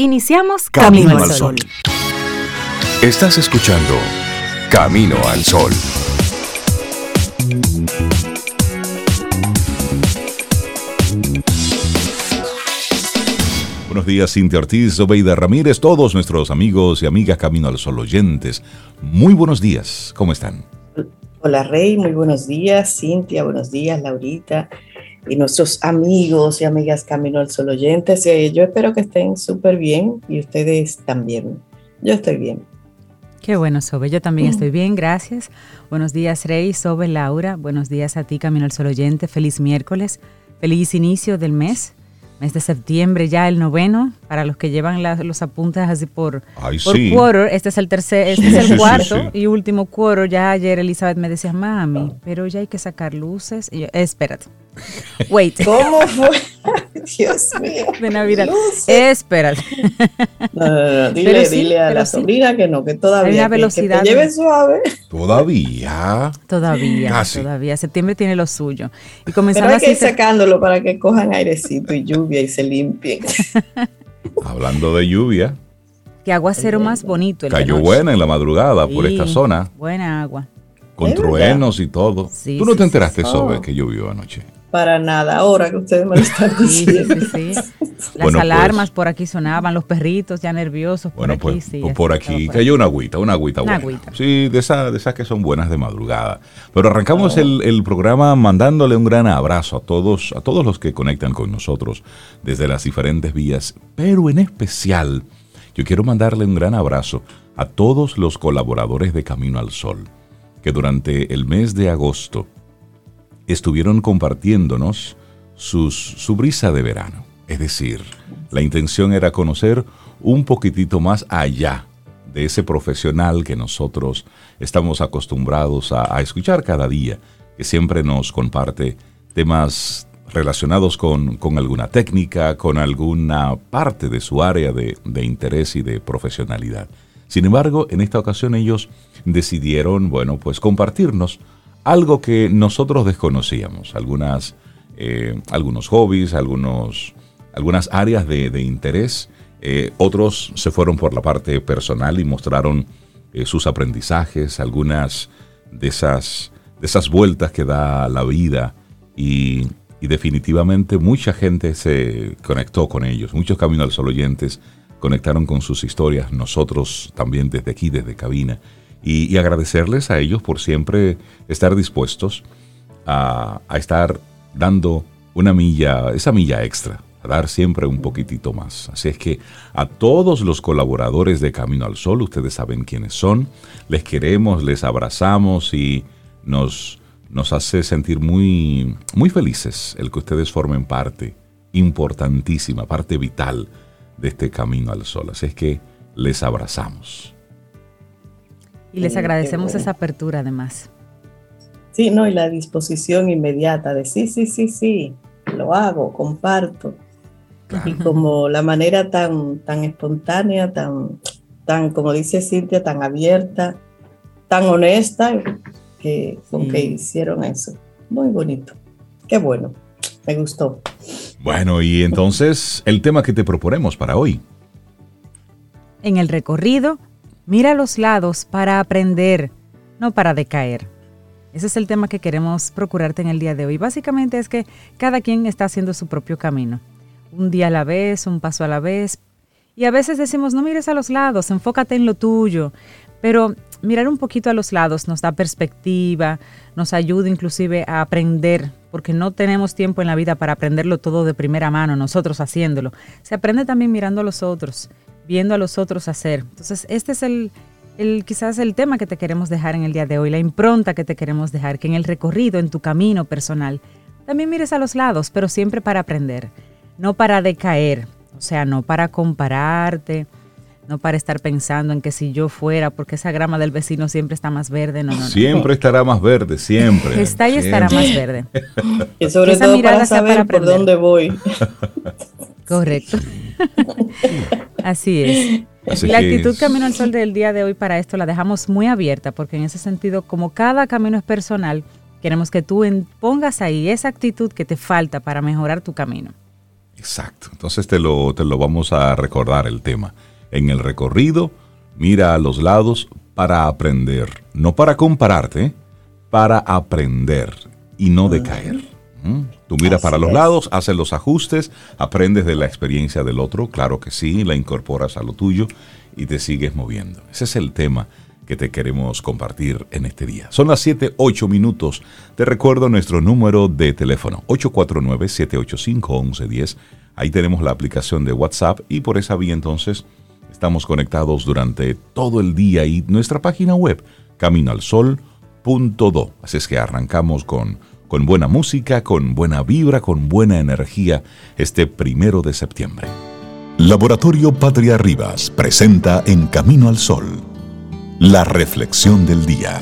Iniciamos Camino, al Sol. Estás escuchando Camino al Sol. Buenos días, Cintia Ortiz, Obeida Ramírez, todos nuestros amigos y amigas Camino al Sol oyentes. Muy buenos días, ¿cómo están? Hola Rey, muy buenos días. Cintia, buenos días. Laurita y nuestros amigos y amigas Camino al Sol oyentes. Eh, yo espero que estén súper bien y ustedes también. Yo estoy bien. Qué bueno, Sobe. Yo también estoy bien, gracias. Buenos días, Rey, Sobe, Laura. Buenos días a ti, Camino al Sol oyente. Feliz miércoles. Feliz inicio del mes mes de septiembre, ya el noveno, para los que llevan los apuntes así por, por quarter, este es el tercer, este es el cuarto y último quarter, ya ayer Elizabeth me decía, mami, pero ya hay que sacar luces, y yo, espérate, wait. ¿Cómo fue? Dios mío. De Navidad. Espérate. No, no, no, dile, dile a la sobrina que no, que todavía. Hay una velocidad. Que, te lleve suave. Todavía. Todavía. Todavía. Septiembre tiene lo suyo. Y comenzando Pero hay que ir sacándolo para que cojan airecito y lluvia y se limpien. Hablando de lluvia. Que aguacero más bonito. El Cayó buena en la madrugada por esta zona. Buena agua. Con truenos y todo. ¿Tú no te enteraste, sobre que llovió anoche? Para nada, ahora que ustedes me lo están diciendo. Sí, sí, Las pues, alarmas por aquí sonaban, los perritos ya nerviosos. Por bueno, pues, pues por aquí cayó una agüita, una agüita buena. Sí, de esas de esas que son buenas de madrugada. Pero arrancamos oh. el, el, programa mandándole un gran abrazo a todos, a todos los que conectan con nosotros desde las diferentes vías, pero en especial yo quiero mandarle un gran abrazo a todos los colaboradores de Camino al Sol, que durante el mes de agosto estuvieron compartiéndonos sus, su brisa de verano. Es decir, la intención era conocer un poquitito más allá de ese profesional que nosotros estamos acostumbrados a, escuchar cada día, que siempre nos comparte temas relacionados con, alguna técnica, con alguna parte de su área de, interés y de profesionalidad. Sin embargo, en esta ocasión ellos decidieron, bueno, pues compartirnos algo que nosotros desconocíamos, algunas, eh, algunos hobbies, algunos, algunas áreas de, interés. Eh, otros se fueron por la parte personal y mostraron eh, sus aprendizajes, algunas de esas, de esas vueltas que da la vida y, definitivamente mucha gente se conectó con ellos, muchos Camino al Sol oyentes conectaron con sus historias, nosotros también desde aquí, desde cabina y, agradecerles a ellos por siempre estar dispuestos a, estar dando una milla, esa milla extra, a dar siempre un poquitito más. Así es que a todos los colaboradores de Camino al Sol, ustedes saben quiénes son, les queremos, les abrazamos y nos, nos hace sentir muy, muy felices el que ustedes formen parte importantísima, parte vital de este Camino al Sol. Así es que les abrazamos. Y les agradecemos esa apertura además. Sí, no, y la disposición inmediata de sí, sí, sí, sí, lo hago, comparto. Y como la manera tan, tan espontánea, tan, tan, como dice Cintia, tan abierta, tan honesta, que, con que hicieron eso. Muy bonito. Qué bueno. Me gustó. Bueno, y entonces el tema que te proponemos para hoy. En el recorrido Mira los lados para aprender, no para decaer. Ese es el tema que queremos procurarte en el día de hoy. Básicamente es que cada quien está haciendo su propio camino. Un día a la vez, un paso a la vez. Y a veces decimos, no mires a los lados, enfócate en lo tuyo. Pero mirar un poquito a los lados nos da perspectiva, nos ayuda inclusive a aprender, porque no tenemos tiempo en la vida para aprenderlo todo de primera mano, nosotros haciéndolo. Se aprende también mirando a los otros viendo a los otros hacer. Entonces, este es el, el, quizás el tema que te queremos dejar en el día de hoy, la impronta que te queremos dejar, que en el recorrido, en tu camino personal, también mires a los lados, pero siempre para aprender, no para decaer, o sea, no para compararte, no para estar pensando en que si yo fuera, porque esa grama del vecino siempre está más verde, no, no, Siempre estará más verde, siempre. Está y estará más verde. Y sobre todo para saber por dónde voy. Correcto. Así es. la actitud Camino al Sol del día de hoy para esto la dejamos muy abierta, porque en ese sentido, como cada camino es personal, queremos que tú pongas ahí esa actitud que te falta para mejorar tu camino. Exacto. Entonces te lo, te lo vamos a recordar el tema. En el recorrido, mira a los lados para aprender, no para compararte, para aprender y no decaer. Tú miras para los lados, haces los ajustes, aprendes de la experiencia del otro, claro que sí, la incorporas a lo tuyo y te sigues moviendo. Ese es el tema que te queremos compartir en este día. Son las 7, 8 minutos. Te recuerdo nuestro número de teléfono, 849-785-1110. Ahí tenemos la aplicación de WhatsApp y por esa vía entonces estamos conectados durante todo el día y nuestra página web, caminoalsol.do. Así es que arrancamos con, con buena música, con buena vibra, con buena energía este primero de septiembre. Laboratorio Patria Rivas presenta En Camino al Sol la reflexión del día.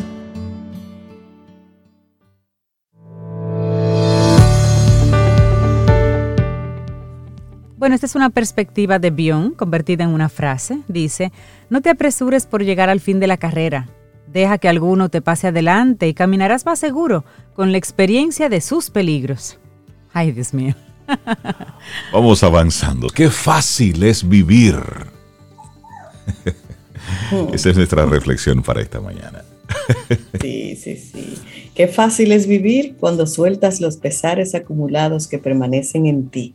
Bueno, esta es una perspectiva de Bion convertida en una frase. Dice, no te apresures por llegar al fin de la carrera. Deja que alguno te pase adelante y caminarás más seguro con la experiencia de sus peligros. Ay, Dios mío. Vamos avanzando. Qué fácil es vivir. Esa es nuestra reflexión para esta mañana. Sí, sí, sí. Qué fácil es vivir cuando sueltas los pesares acumulados que permanecen en ti.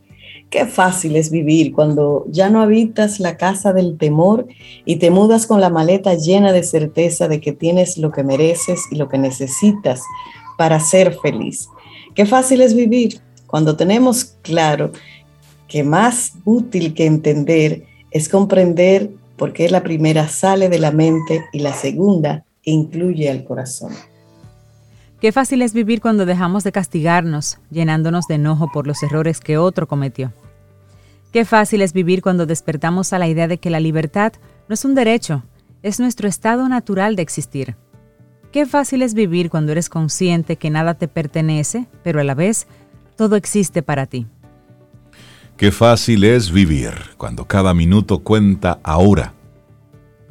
Qué fácil es vivir cuando ya no habitas la casa del temor y te mudas con la maleta llena de certeza de que tienes lo que mereces y lo que necesitas para ser feliz. Qué fácil es vivir cuando tenemos claro que más útil que entender es comprender porque la primera sale de la mente y la segunda incluye al corazón. Qué fácil es vivir cuando dejamos de castigarnos, llenándonos de enojo por los errores que otro cometió. Qué fácil es vivir cuando despertamos a la idea de que la libertad no es un derecho, es nuestro estado natural de existir. Qué fácil es vivir cuando eres consciente que nada te pertenece, pero a la vez todo existe para ti. Qué fácil es vivir cuando cada minuto cuenta ahora.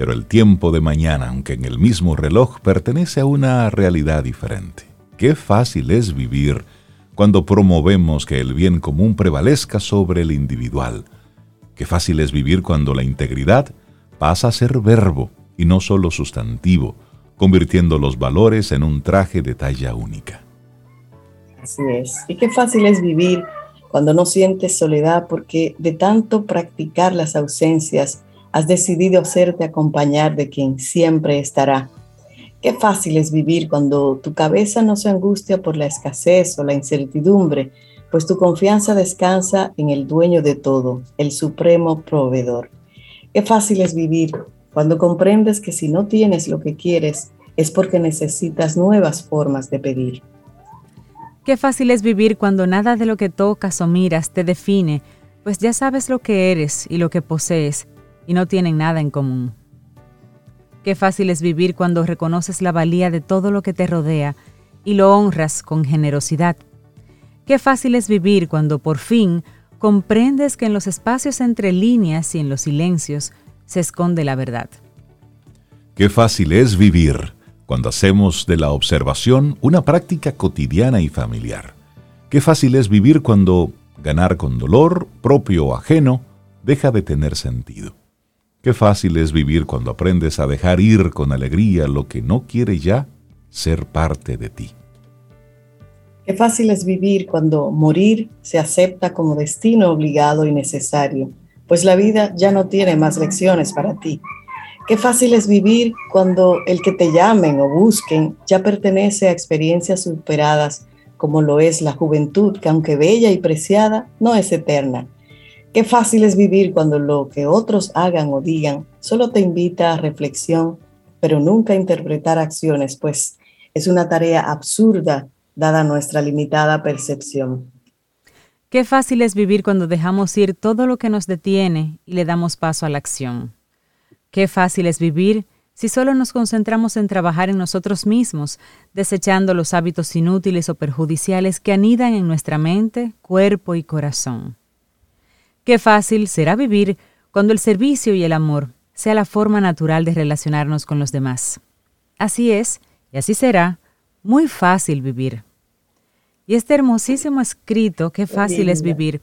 Pero el tiempo de mañana, aunque en el mismo reloj, pertenece a una realidad diferente. Qué fácil es vivir cuando promovemos que el bien común prevalezca sobre el individual. Qué fácil es vivir cuando la integridad pasa a ser verbo y no solo sustantivo, convirtiendo los valores en un traje de talla única. Así es. Y qué fácil es vivir cuando no sientes soledad porque de tanto practicar las ausencias has decidido hacerte acompañar de quien siempre estará. Qué fácil es vivir cuando tu cabeza no se angustia por la escasez o la incertidumbre, pues tu confianza descansa en el dueño de todo, el supremo proveedor. Qué fácil es vivir cuando comprendes que si no tienes lo que quieres es porque necesitas nuevas formas de pedir. Qué fácil es vivir cuando nada de lo que tocas o miras te define, pues ya sabes lo que eres y lo que posees y no tienen nada en común. Qué fácil es vivir cuando reconoces la valía de todo lo que te rodea y lo honras con generosidad. Qué fácil es vivir cuando por fin comprendes que en los espacios entre líneas y en los silencios se esconde la verdad. Qué fácil es vivir cuando hacemos de la observación una práctica cotidiana y familiar. Qué fácil es vivir cuando ganar con dolor, propio o ajeno, deja de tener sentido. Qué fácil es vivir cuando aprendes a dejar ir con alegría lo que no quiere ya ser parte de ti. Qué fácil es vivir cuando morir se acepta como destino obligado y necesario, pues la vida ya no tiene más lecciones para ti. Qué fácil es vivir cuando el que te llamen o busquen ya pertenece a experiencias superadas, como lo es la juventud, que aunque bella y preciada, no es eterna. Qué fácil es vivir cuando lo que otros hagan o digan solo te invita a reflexión, pero nunca a interpretar acciones, pues es una tarea absurda dada nuestra limitada percepción. Qué fácil es vivir cuando dejamos ir todo lo que nos detiene y le damos paso a la acción. Qué fácil es vivir si solo nos concentramos en trabajar en nosotros mismos, desechando los hábitos inútiles o perjudiciales que anidan en nuestra mente, cuerpo y corazón. Qué fácil será vivir cuando el servicio y el amor sea la forma natural de relacionarnos con los demás. Así es, y así será, muy fácil vivir. Y este hermosísimo escrito, Qué fácil es vivir,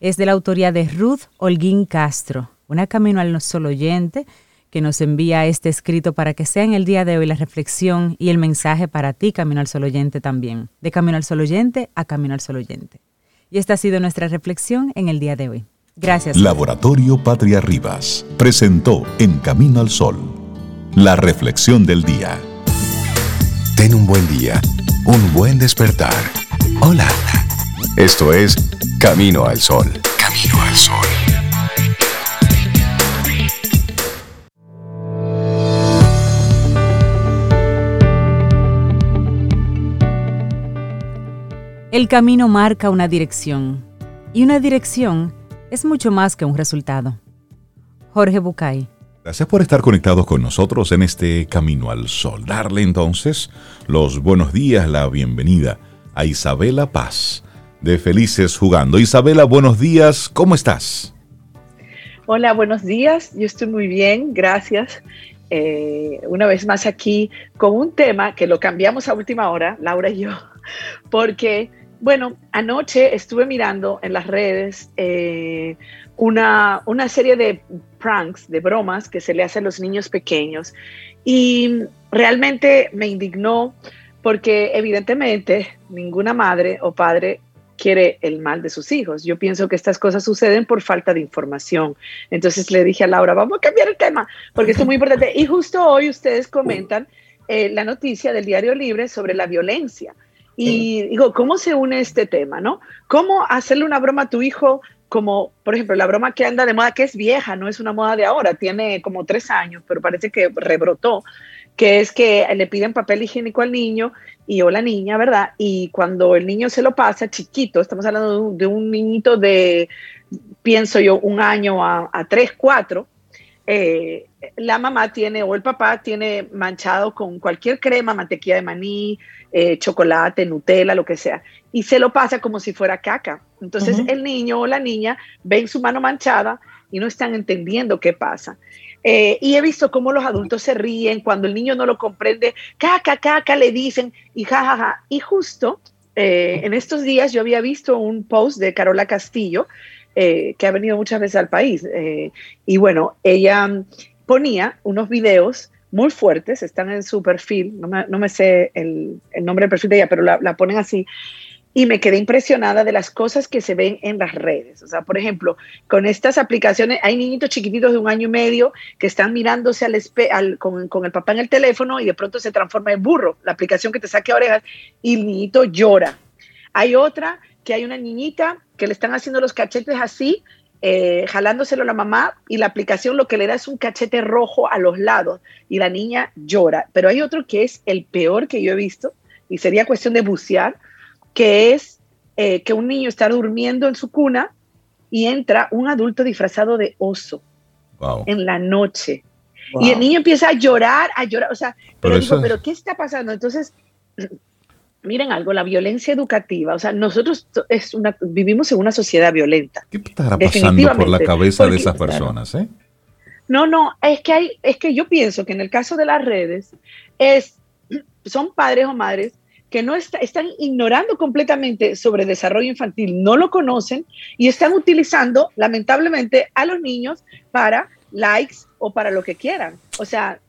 es de la autoría de Ruth Holguín Castro, una camino al solo oyente que nos envía este escrito para que sea en el día de hoy la reflexión y el mensaje para ti, Camino al Solo Oyente también, de Camino al Solo Oyente a Camino al Solo Oyente. Y esta ha sido nuestra reflexión en el día de hoy. Gracias. Laboratorio Patria Rivas presentó En Camino al Sol, la reflexión del día. Ten un buen día, un buen despertar. Hola. Esto es Camino al Sol. Camino al Sol. El camino marca una dirección y una dirección es mucho más que un resultado. Jorge Bucay. Gracias por estar conectados con nosotros en este Camino al Sol. Darle entonces los buenos días, la bienvenida a Isabela Paz de Felices Jugando. Isabela, buenos días, ¿cómo estás? Hola, buenos días, yo estoy muy bien, gracias. Eh, una vez más aquí con un tema que lo cambiamos a última hora, Laura y yo, porque bueno, anoche estuve mirando en las redes eh, una, una, serie de pranks, de bromas que se le hacen a los niños pequeños y realmente me indignó porque evidentemente ninguna madre o padre quiere el mal de sus hijos. Yo pienso que estas cosas suceden por falta de información. Entonces le dije a Laura, vamos a cambiar el tema, porque esto es muy importante. Y justo hoy ustedes comentan eh, la noticia del Diario Libre sobre la violencia. Y digo, ¿cómo se une este tema, no? ¿Cómo hacerle una broma a tu hijo como, por ejemplo, la broma que anda de moda, que es vieja, no es una moda de ahora, tiene como tres años, pero parece que rebrotó, que es que le piden papel higiénico al niño y o la niña, ¿verdad? Y cuando el niño se lo pasa, chiquito, estamos hablando de un, niñito de, pienso yo, un año a, a tres, cuatro, eh, la mamá tiene o el papá tiene manchado con cualquier crema, mantequilla de maní, eh, chocolate, Nutella, lo que sea, y se lo pasa como si fuera caca. Entonces el niño o la niña ven su mano manchada y no están entendiendo qué pasa. Eh, y he visto cómo los adultos se ríen cuando el niño no lo comprende, caca, caca, le dicen, y jajaja. Ja, ja. Y justo eh, en estos días yo había visto un post de Carola Castillo, que ha venido muchas veces al país. y bueno, ella ponía unos videos muy fuertes, están en su perfil, no me, no me sé el, el, nombre del perfil de ella, pero la, la, ponen así, y me quedé impresionada de las cosas que se ven en las redes. O sea, por ejemplo, con estas aplicaciones, hay niñitos chiquititos de un año y medio que están mirándose al, al con, con, el papá en el teléfono y de pronto se transforma en burro, la aplicación que te saque orejas, y el niñito llora. Hay otra que hay una niñita que le están haciendo los cachetes así eh, jalándoselo a la mamá y la aplicación lo que le da es un cachete rojo a los lados y la niña llora. Pero hay otro que es el peor que yo he visto y sería cuestión de bucear, que es eh, que un niño está durmiendo en su cuna y entra un adulto disfrazado de oso en la noche. Y el niño empieza a llorar, a llorar, o sea, pero, digo, pero ¿qué está pasando? Entonces, miren algo, la violencia educativa, o sea, nosotros es una, vivimos en una sociedad violenta. ¿Qué estará pasando por la cabeza de esas personas? Eh? No, no, es que hay, es que yo pienso que en el caso de las redes es, son padres o madres que no están ignorando completamente sobre desarrollo infantil, no lo conocen y están utilizando lamentablemente a los niños para likes o para lo que quieran. O sea,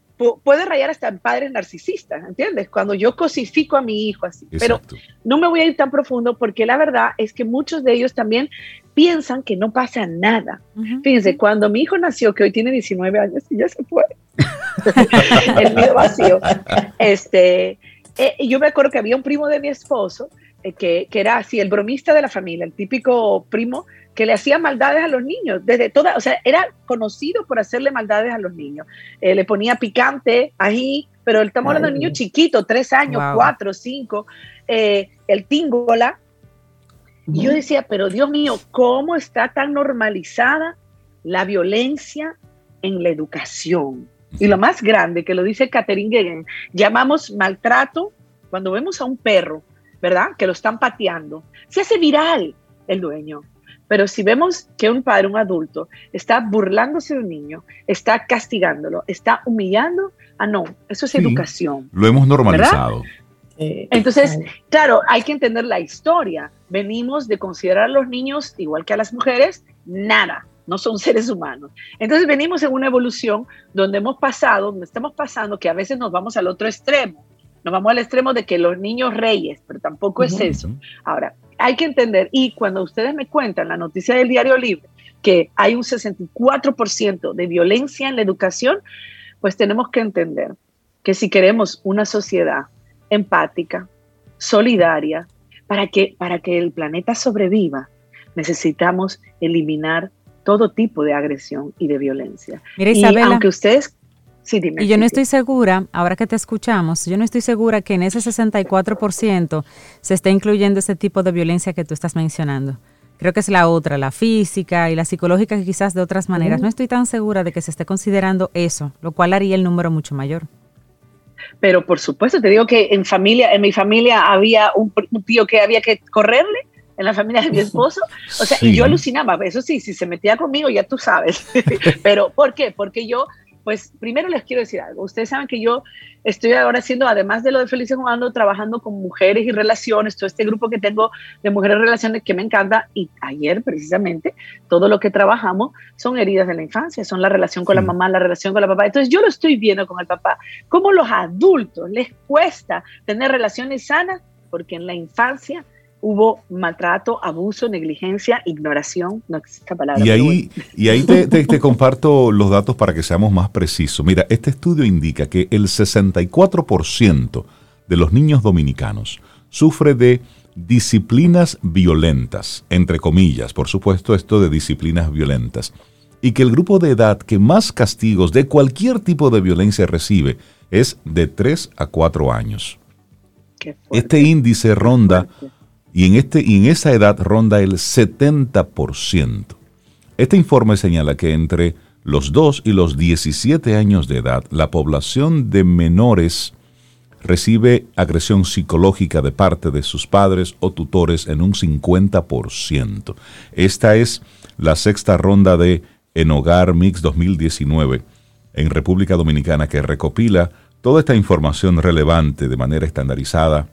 puede rayar hasta en padres narcisistas, ¿entiendes? Cuando yo cosifico a mi hijo así. Pero no me voy a ir tan profundo porque la verdad es que muchos de ellos también piensan que no pasa nada. Fíjense, cuando mi hijo nació, que hoy tiene 19 años y ya se fue, el mío vacío, este, eh, yo me acuerdo que había un primo de mi esposo que, que, era así, el bromista de la familia, el típico primo que le hacía maldades a los niños, desde toda, o sea, era conocido por hacerle maldades a los niños. Eh, le ponía picante, ahí, pero estamos hablando de niños chiquitos, tres años, cuatro, cinco, eh, el tingola. Y yo decía, pero Dios mío, ¿cómo está tan normalizada la violencia en la educación? Y lo más grande, que lo dice Catherine Gegen, llamamos maltrato cuando vemos a un perro, ¿verdad? Que lo están pateando. Se hace viral el dueño. Pero si vemos que un padre, un adulto, está burlándose de un niño, está castigándolo, está humillando, ah, no, eso es educación. Lo hemos normalizado. Entonces, claro, hay que entender la historia. Venimos de considerar a los niños, igual que a las mujeres, nada, no son seres humanos. Entonces venimos en una evolución donde hemos pasado, donde estamos pasando, que a veces nos vamos al otro extremo. Nos vamos al extremo de que los niños reyes, pero tampoco es eso. Ahora, hay que entender, y cuando ustedes me cuentan la noticia del diario libre, que hay un 64% de violencia en la educación, pues tenemos que entender que si queremos una sociedad empática, solidaria, para que, para que el planeta sobreviva, necesitamos eliminar todo tipo de agresión y de violencia. Mira, Isabela, aunque ustedes Sí, dime, y yo no estoy segura, ahora que te escuchamos, yo no estoy segura que en ese 64% se esté incluyendo ese tipo de violencia que tú estás mencionando. Creo que es la otra, la física y la psicológica, quizás de otras maneras. No estoy tan segura de que se esté considerando eso, lo cual haría el número mucho mayor. Pero por supuesto, te digo que en familia, en mi familia había un, tío que había que correrle en la familia de mi esposo. O sea, y yo alucinaba, eso sí, si se metía conmigo, ya tú sabes. Pero, ¿por qué? Porque yo pues primero les quiero decir algo. Ustedes saben que yo estoy ahora haciendo, además de lo de Felices Jugando, trabajando con mujeres y relaciones, todo este grupo que tengo de mujeres y relaciones que me encanta. Y ayer precisamente todo lo que trabajamos son heridas de la infancia, son la relación con la mamá, la relación con la papá. Entonces yo lo estoy viendo con el papá, cómo los adultos les cuesta tener relaciones sanas, porque en la infancia hubo maltrato, abuso, negligencia, ignoración, no existe palabra. Y ahí, y ahí te, comparto los datos para que seamos más precisos. Mira, este estudio indica que el 64% de los niños dominicanos sufre de disciplinas violentas, entre comillas, por supuesto esto de disciplinas violentas, y que el grupo de edad que más castigos de cualquier tipo de violencia recibe es de 3 a 4 años. Este índice ronda y en, este, y en esa edad ronda el 70%. Este informe señala que entre los 2 y los 17 años de edad, la población de menores recibe agresión psicológica de parte de sus padres o tutores en un 50%. Esta es la sexta ronda de En Hogar Mix 2019 en República Dominicana que recopila toda esta información relevante de manera estandarizada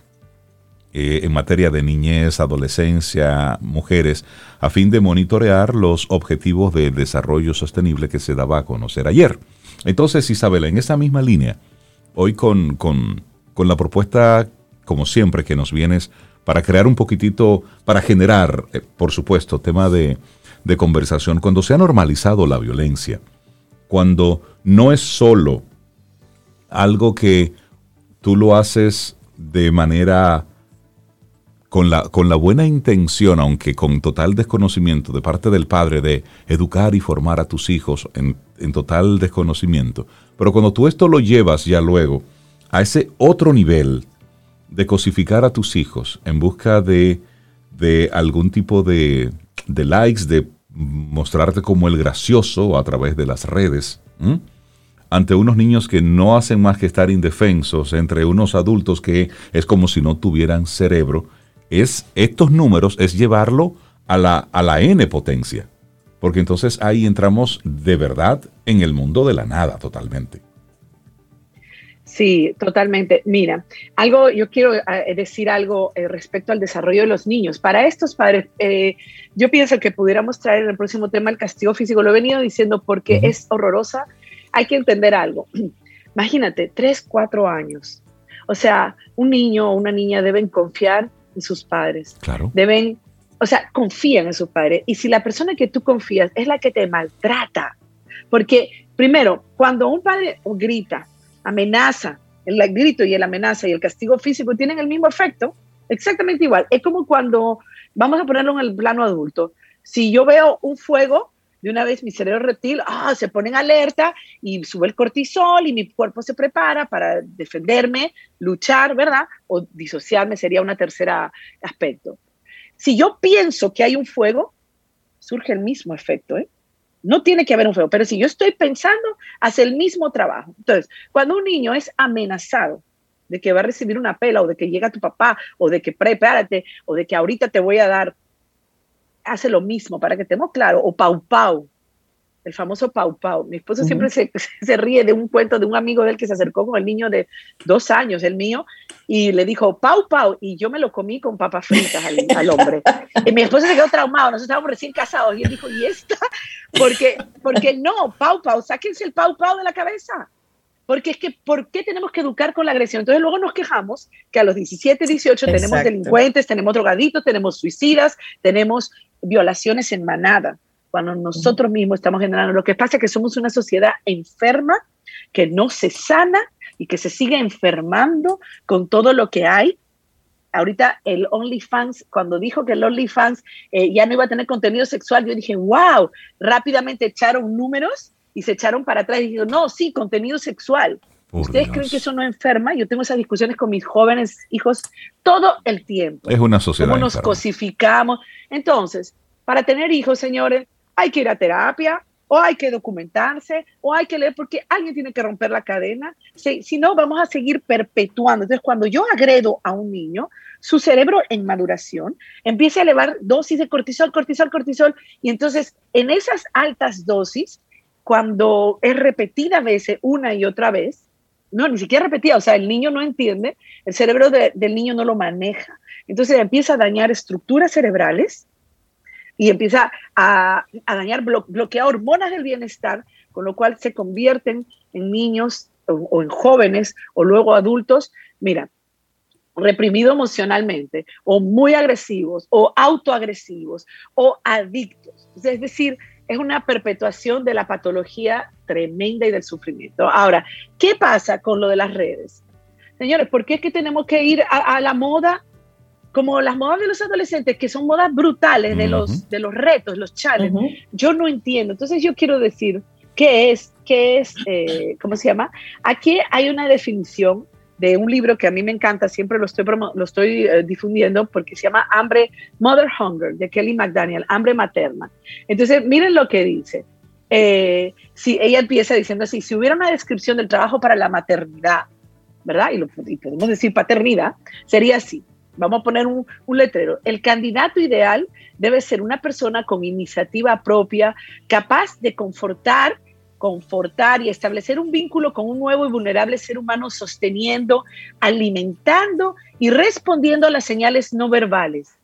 eh, en materia de niñez, adolescencia, mujeres, a fin de monitorear los objetivos de desarrollo sostenible que se daba a conocer ayer. Entonces, Isabela, en esa misma línea, hoy con, con, la propuesta, como siempre, que nos vienes para crear un poquitito, para generar, eh, por supuesto, tema de, de conversación, cuando se ha normalizado la violencia, cuando no es solo algo que tú lo haces de manera con la, con la buena intención, aunque con total desconocimiento de parte del padre de educar y formar a tus hijos en, total desconocimiento, pero cuando tú esto lo llevas ya luego a ese otro nivel de cosificar a tus hijos en busca de, de algún tipo de, de, likes, de mostrarte como el gracioso a través de las redes, ante unos niños que no hacen más que estar indefensos, entre unos adultos que es como si no tuvieran cerebro, es estos números, es llevarlo a la, a la n potencia. Porque entonces ahí entramos de verdad en el mundo de la nada totalmente. Sí, totalmente. Mira, algo, yo quiero eh, decir algo eh, respecto al desarrollo de los niños. Para estos padres, eh, yo pienso que pudiéramos traer en el próximo tema el castigo físico. Lo he venido diciendo porque es horrorosa. Hay que entender algo. Imagínate, tres, cuatro años. O sea, un niño o una niña deben confiar sus padres. Claro. Deben, o sea, confían en sus padres. Y si la persona que tú confías es la que te maltrata, porque primero, cuando un padre grita, amenaza, el grito y el amenaza y el castigo físico tienen el mismo efecto, exactamente igual. Es como cuando, vamos a ponerlo en el plano adulto, si yo veo un fuego, de una vez mi cerebro reptil ah, se pone en alerta y sube el cortisol y mi cuerpo se prepara para defenderme, luchar, ¿verdad? O disociarme sería un tercer aspecto. Si yo pienso que hay un fuego, surge el mismo efecto, ¿eh? No tiene que haber un fuego, pero si yo estoy pensando, hace el mismo trabajo. Entonces, cuando un niño es amenazado de que va a recibir una pela o de que llega tu papá o de que prepárate o de que ahorita te voy a dar hace lo mismo, para que estemos claros, o Pau Pau. el famoso Pau Pau. Mi esposo siempre se, se, ríe de un cuento de un amigo de él que se acercó con el niño de dos años, el mío, y le dijo Pau Pau, y yo me lo comí con papas fritas al, hombre. y mi esposo se quedó traumado, nosotros estábamos recién casados, y él dijo, ¿y esta? Porque, porque no, Pau Pau, sáquense el Pau Pau de la cabeza. Porque es que, ¿por qué tenemos que educar con la agresión? Entonces luego nos quejamos que a los 17, 18 tenemos delincuentes, tenemos drogaditos, tenemos suicidas, tenemos violaciones en manada cuando nosotros mismos estamos generando. Lo que pasa es que somos una sociedad enferma que no se sana y que se sigue enfermando con todo lo que hay. Ahorita el OnlyFans, cuando dijo que el OnlyFans eh, ya no iba a tener contenido sexual, yo dije, wow, rápidamente echaron números y se echaron para atrás y dijeron, no, sí, contenido sexual. ¿Ustedes creen que eso no enferma? Yo tengo esas discusiones con mis jóvenes hijos todo el tiempo. Es una sociedad. Cómo nos cosificamos. Entonces, para tener hijos, señores, hay que ir a terapia, o hay que documentarse, o hay que leer, porque alguien tiene que romper la cadena. Si, si, no, vamos a seguir perpetuando. Entonces, cuando yo agredo a un niño, su cerebro en maduración empieza a elevar dosis de cortisol, cortisol, cortisol, y entonces en esas altas dosis, cuando es repetida veces, una y otra vez, no, ni siquiera repetida, o sea, el niño no entiende, el cerebro del niño no lo maneja. Entonces empieza a dañar estructuras cerebrales y empieza a, dañar, bloquear hormonas del bienestar, con lo cual se convierten en niños o, en jóvenes o luego adultos, mira, reprimidos emocionalmente o muy agresivos o autoagresivos o adictos. Es decir, es una perpetuación de la patología tremenda y del sufrimiento. Ahora, ¿qué pasa con lo de las redes? Señores, ¿por qué es que tenemos que ir a la moda como las modas de los adolescentes, que son modas brutales de, los, de los retos, los challenges, yo no entiendo. Entonces yo quiero decir, ¿qué es? ¿Qué es? Eh, ¿Cómo se llama? Aquí hay una definición de un libro que a mí me encanta, siempre lo estoy, lo estoy eh, difundiendo porque se llama Hambre, Mother Hunger, de Kelly McDaniel, Hambre Materna. Entonces, miren lo que dice. Eh, si ella empieza diciendo así, si hubiera una descripción del trabajo para la maternidad, ¿verdad? Y, lo, y podemos decir paternidad, sería así vamos a poner un, letrero, el candidato ideal debe ser una persona con iniciativa propia, capaz de confortar, confortar y establecer un vínculo con un nuevo y vulnerable ser humano sosteniendo, alimentando y respondiendo a las señales no verbales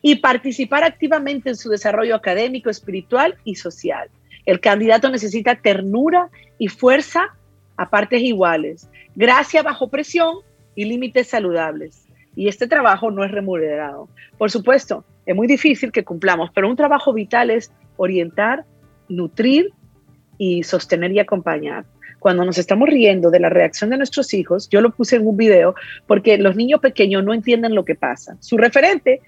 y participar activamente en su desarrollo académico, espiritual y social. El candidato necesita ternura y fuerza a partes iguales, gracia bajo presión y límites saludables y este trabajo no es remunerado. Por supuesto, es muy difícil que cumplamos, pero un trabajo vital es orientar, nutrir y sostener y acompañar. Cuando nos estamos riendo de la reacción de nuestros hijos, yo lo puse en un video porque los niños pequeños no entienden lo que pasa. Su referente,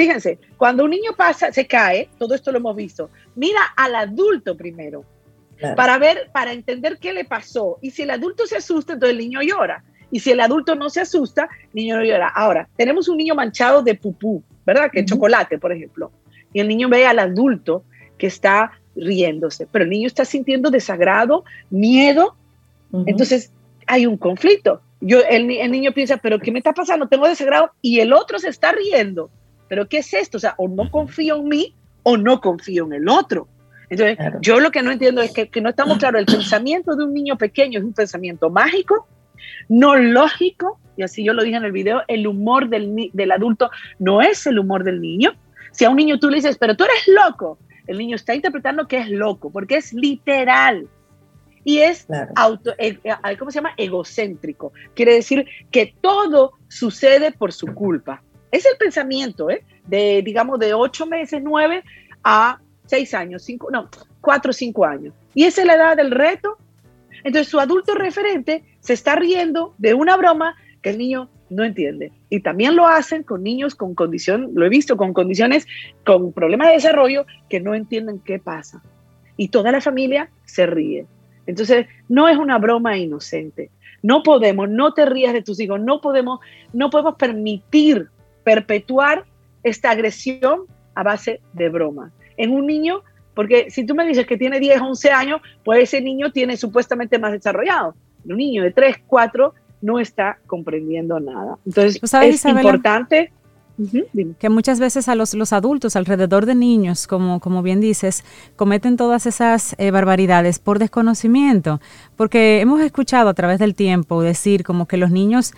fíjense, cuando un niño pasa, se cae, todo esto lo hemos visto, mira al adulto primero. Para ver, para entender qué le pasó. Y si el adulto se asusta, entonces el niño llora. Y si el adulto no se asusta, el niño no llora. Ahora, tenemos un niño manchado de pupú, ¿verdad? Que chocolate, por ejemplo. Y el niño ve al adulto que está riéndose, pero el niño está sintiendo desagrado, miedo. Entonces, hay un conflicto. Yo, el, niño piensa, pero ¿qué me está pasando? Tengo desagrado y el otro se está riendo. ¿Pero qué es esto? O sea, o no confío en mí o no confío en el otro. Entonces, yo lo que no entiendo es que, que no estamos claros. El pensamiento de un niño pequeño es un pensamiento mágico no lógico, y así yo lo dije en el video, el humor del, del adulto no es el humor del niño. Si a un niño tú le dices, pero tú eres loco, el niño está interpretando que es loco, porque es literal. Y es auto, eh, eh, ¿cómo se llama? Egocéntrico. Quiere decir que todo sucede por su culpa. Es el pensamiento, ¿eh? De, digamos, de ocho meses, nueve a seis años, cinco, no, cuatro cinco años. Y esa es la edad del reto entonces su adulto referente se está riendo de una broma que el niño no entiende. Y también lo hacen con niños con condición, lo he visto, con condiciones, con problemas de desarrollo que no entienden qué pasa. Y toda la familia se ríe. Entonces, no es una broma inocente. No podemos, no te rías de tus hijos, no podemos, no podemos permitir perpetuar esta agresión a base de broma. En un niño porque si tú me dices que tiene 10, 11 años, pues ese niño tiene supuestamente más desarrollado. Un niño de 3, 4 no está comprendiendo nada. Entonces, es importante. Que muchas veces a los, los, adultos alrededor de niños, como, como bien dices, cometen todas esas eh, barbaridades por desconocimiento, porque hemos escuchado a través del tiempo decir como que los niños,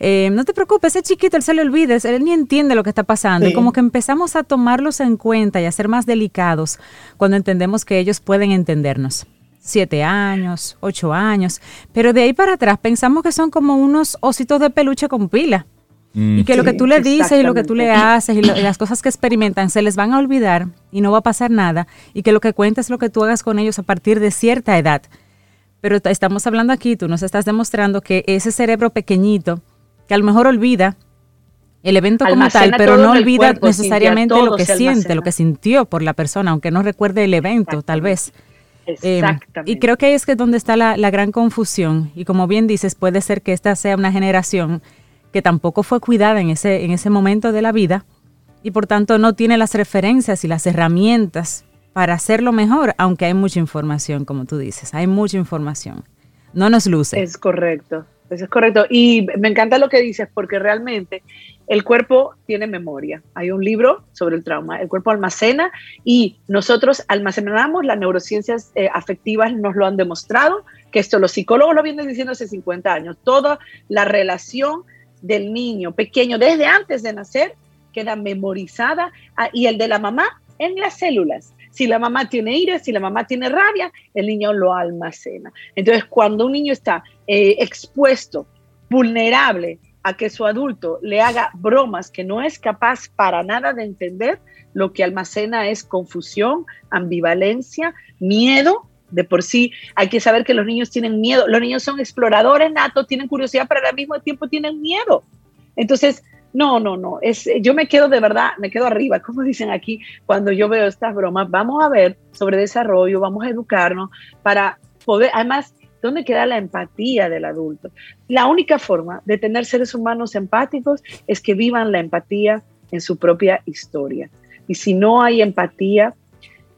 eh, no te preocupes, ese chiquito, él se le olvide, él ni entiende lo que está pasando, y como que empezamos a tomarlos en cuenta y a ser más delicados cuando entendemos que ellos pueden entendernos. Siete años, ocho años, pero de ahí para atrás pensamos que son como unos ositos de peluche con pila. Mm. Y que lo que tú le dices y lo que tú le haces y, las cosas que experimentan se les van a olvidar y no va a pasar nada. Y que lo que cuentas es lo que tú hagas con ellos a partir de cierta edad. Pero estamos hablando aquí, tú nos estás demostrando que ese cerebro pequeñito, que a lo mejor olvida el evento como tal, pero no olvida necesariamente lo que siente, lo que sintió por la persona, aunque no recuerde el evento, tal vez. Em, Exactamente. y creo que ahí es que donde está la, gran confusión. Y como bien dices, puede ser que esta sea una generación que tampoco fue cuidada en ese, en ese momento de la vida y por tanto no tiene las referencias y las herramientas para hacerlo mejor, aunque hay mucha información, como tú dices, hay mucha información. No nos luce. Es correcto, eso es correcto. Y me encanta lo que dices porque realmente el cuerpo tiene memoria. Hay un libro sobre el trauma. El cuerpo almacena y nosotros almacenamos, las neurociencias eh, afectivas nos lo han demostrado, que esto los psicólogos lo vienen diciendo hace 50 años. Toda la relación del niño pequeño desde antes de nacer queda memorizada ah, y el de la mamá en las células. Si la mamá tiene ira, si la mamá tiene rabia, el niño lo almacena. Entonces, cuando un niño está eh, expuesto, vulnerable a que su adulto le haga bromas que no es capaz para nada de entender, lo que almacena es confusión, ambivalencia, miedo. De por sí hay que saber que los niños tienen miedo. Los niños son exploradores natos, tienen curiosidad, pero al mismo tiempo tienen miedo. Entonces, no, no, no. Es, yo me quedo de verdad, me quedo arriba, como dicen aquí, cuando yo veo estas bromas. Vamos a ver sobre desarrollo, vamos a educarnos para poder, además, ¿Dónde queda la empatía del adulto? La única forma de tener seres humanos empáticos es que vivan la empatía en su propia historia. Y si no hay empatía,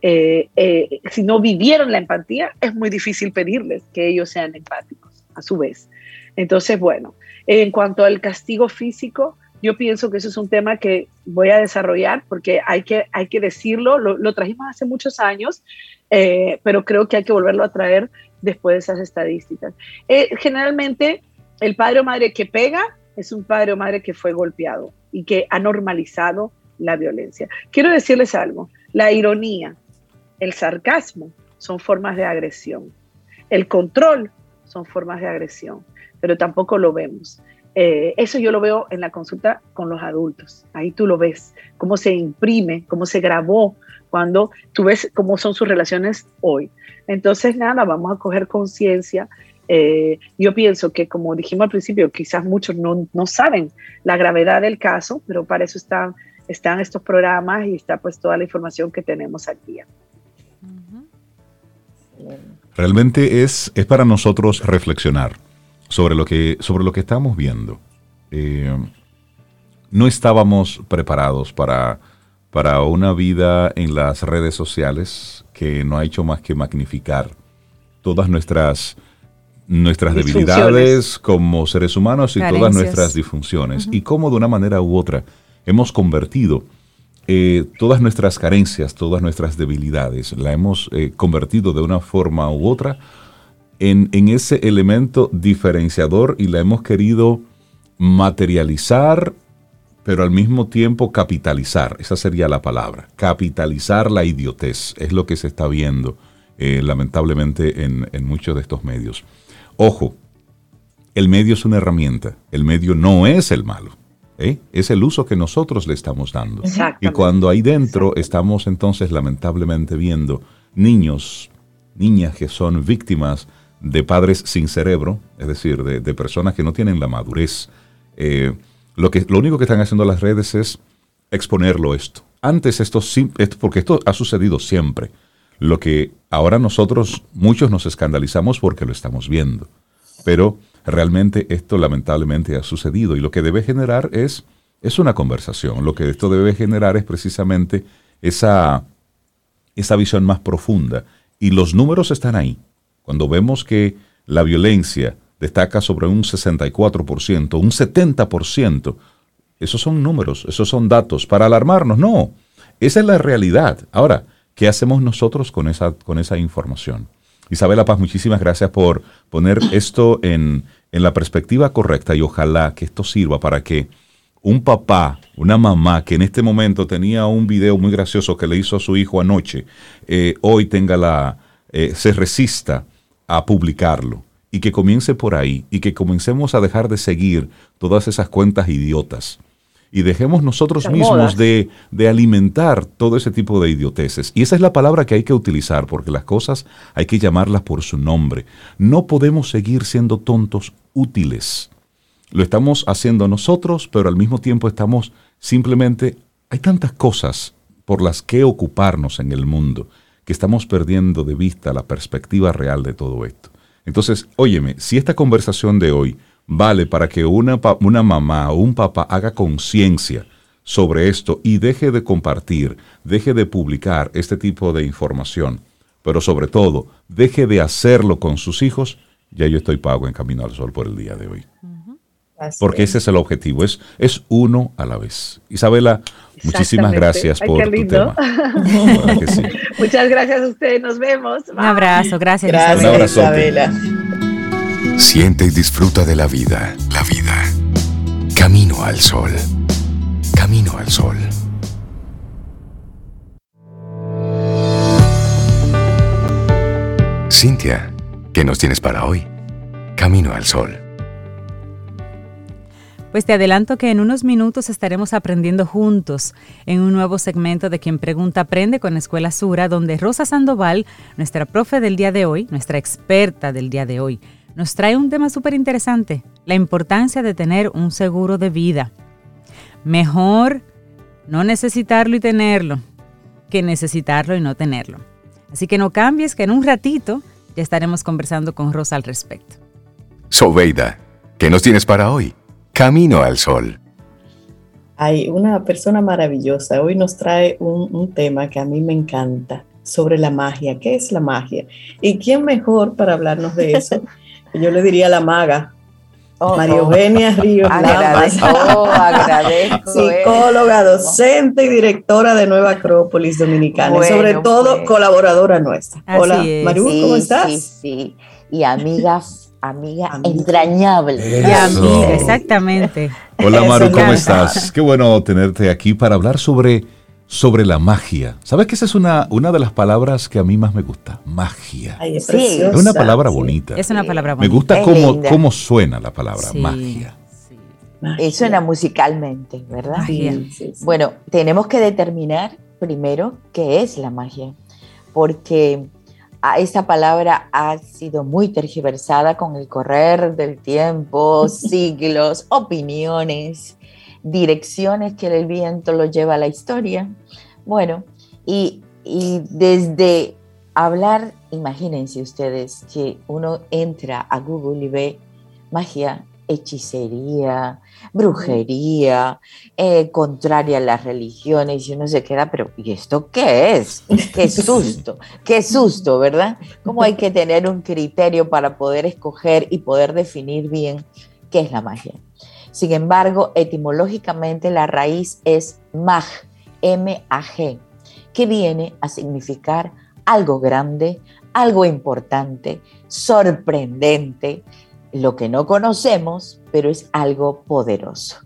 eh, eh, si no vivieron la empatía, es muy difícil pedirles que ellos sean empáticos a su vez. Entonces, bueno, en cuanto al castigo físico, yo pienso que eso es un tema que voy a desarrollar porque hay que, hay que decirlo, lo, trajimos hace muchos años, eh, pero creo que hay que volverlo a traer después de esas estadísticas. Eh, generalmente, el padre o madre que pega es un padre o madre que fue golpeado y que ha normalizado la violencia. Quiero decirles algo, la ironía, el sarcasmo son formas de agresión, el control son formas de agresión, pero tampoco lo vemos. Eh, eso yo lo veo en la consulta con los adultos. Ahí tú lo ves, cómo se imprime, cómo se grabó, cuando tú ves cómo son sus relaciones hoy. Entonces, nada, vamos a coger conciencia. Eh, yo pienso que, como dijimos al principio, quizás muchos no, saben la gravedad del caso, pero para eso están, están estos programas y está pues toda la información que tenemos aquí. Realmente es, es para nosotros reflexionar sobre lo que, sobre lo que estamos viendo. Eh, no estábamos preparados para, para una vida en las redes sociales que no ha hecho más que magnificar todas nuestras, nuestras debilidades como seres humanos y todas nuestras disfunciones. Y cómo de una manera u otra hemos convertido eh, todas nuestras carencias, todas nuestras debilidades, la hemos eh, convertido de una forma u otra en, ese elemento diferenciador y la hemos querido materializar, pero al mismo tiempo capitalizar. Esa sería la palabra. Capitalizar la idiotez. Es lo que se está viendo eh, lamentablemente en, muchos de estos medios. Ojo, el medio es una herramienta. El medio no es el malo. ¿Eh? Es el uso que nosotros le estamos dando. Y cuando ahí dentro estamos entonces lamentablemente viendo niños, niñas que son víctimas de padres sin cerebro, es decir, de, personas que no tienen la madurez. Eh, lo, que, lo único que están haciendo las redes es exponerlo esto. Antes esto, esto, porque esto ha sucedido siempre. Lo que ahora nosotros, muchos nos escandalizamos porque lo estamos viendo. Pero realmente esto lamentablemente ha sucedido y lo que debe generar es, es una conversación. Lo que esto debe generar es precisamente esa, esa visión más profunda. Y los números están ahí. Cuando vemos que la violencia destaca sobre un 64%, un 70%, Esos son números, esos son datos. Para alarmarnos, no. Esa es la realidad. Ahora, ¿qué hacemos nosotros con esa, con esa información? Isabela Paz, muchísimas gracias por poner esto en, en la perspectiva correcta y ojalá que esto sirva para que un papá, una mamá que en este momento tenía un video muy gracioso que le hizo a su hijo anoche, eh, hoy tenga la, eh, se resista a publicarlo y que comience por ahí y que comencemos a dejar de seguir todas esas cuentas idiotas y dejemos nosotros mismos de, de, alimentar todo ese tipo de idioteces. Y esa es la palabra que hay que utilizar, porque las cosas hay que llamarlas por su nombre. No podemos seguir siendo tontos útiles. Lo estamos haciendo nosotros, pero al mismo tiempo estamos simplemente... Hay tantas cosas por las que ocuparnos en el mundo que estamos perdiendo de vista la perspectiva real de todo esto. Entonces, óyeme, si esta conversación de hoy vale para que una, una mamá o un papá haga conciencia sobre esto y deje de compartir, deje de publicar este tipo de información, pero sobre todo, deje de hacerlo con sus hijos, ya yo estoy pago en Camino al Sol por el día de hoy. Porque ese es el objetivo, es, es uno a la vez. Isabela, muchísimas gracias por tu tema. Muchas gracias a ustedes, nos vemos. Un abrazo, gracias. Gracias, Isabela. Siente y disfruta de la vida. La vida. Camino al sol. Camino al sol. Cintia, ¿qué nos tienes para hoy? Camino al sol. Pues te adelanto que en unos minutos estaremos aprendiendo juntos en un nuevo segmento de Quien Pregunta Aprende con Escuela Sura, donde Rosa Sandoval, nuestra profe del día de hoy, nuestra experta del día de hoy, nos trae un tema súper interesante, la importancia de tener un seguro de vida. Mejor no necesitarlo y tenerlo que necesitarlo y no tenerlo. Así que no cambies, que en un ratito ya estaremos conversando con Rosa al respecto. Sobeida, ¿qué nos tienes para hoy? Camino al Sol. Hay una persona maravillosa. Hoy nos trae un, un, tema que a mí me encanta sobre la magia. ¿Qué es la magia? ¿Y quién mejor para hablarnos de eso Yo le diría la maga. Oh, María oh. Eugenia Ríos agradezco, agradezco, psicóloga, docente y directora de Nueva Acrópolis Dominicana y sobre todo pues. colaboradora nuestra. Hola, Maru, ¿cómo estás? Sí, sí, y amiga, amiga, entrañable. Y amiga, exactamente. Hola Maru, ¿cómo estás? Qué bueno tenerte aquí para hablar sobre sobre la magia. ¿Sabes que esa es una, una de las palabras que a mí más me gusta? Magia. es, una palabra bonita. Es una palabra bonita. Me gusta cómo, cómo, suena la palabra magia. magia. Suena musicalmente, ¿verdad? Bueno, tenemos que determinar primero qué es la magia, porque esa palabra ha sido muy tergiversada con el correr del tiempo, siglos, opiniones direcciones que el viento lo lleva a la historia. Bueno, y, desde hablar, imagínense ustedes que uno entra a Google y ve magia, hechicería, brujería, eh, contraria a las religiones, y uno se queda, pero ¿y esto qué es? Qué susto, qué susto, ¿verdad? ¿Cómo hay que tener un criterio para poder escoger y poder definir bien qué es la magia? Sin embargo, etimológicamente la raíz es mag, M-A-G, que viene a significar algo grande, algo importante, sorprendente, lo que no conocemos, pero es algo poderoso.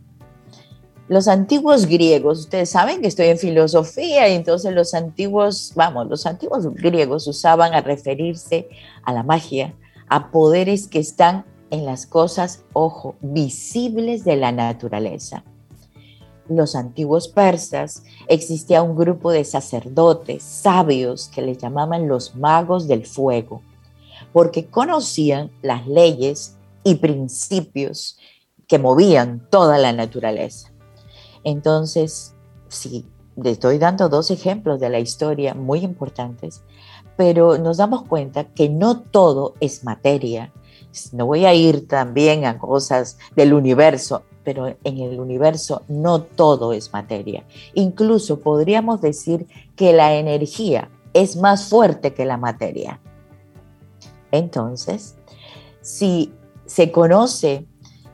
Los antiguos griegos, ustedes saben que estoy en filosofía y entonces los antiguos, vamos, los antiguos griegos usaban a referirse a la magia, a poderes que están en las cosas, ojo, visibles de la naturaleza. Los antiguos persas existía un grupo de sacerdotes, sabios, que les llamaban los magos del fuego, porque conocían las leyes y principios que movían toda la naturaleza. Entonces, sí, le estoy dando dos ejemplos de la historia muy importantes, pero nos damos cuenta que no todo es materia, no voy a ir también a cosas del universo, pero en el universo no todo es materia. Incluso podríamos decir que la energía es más fuerte que la materia. Entonces, si se conoce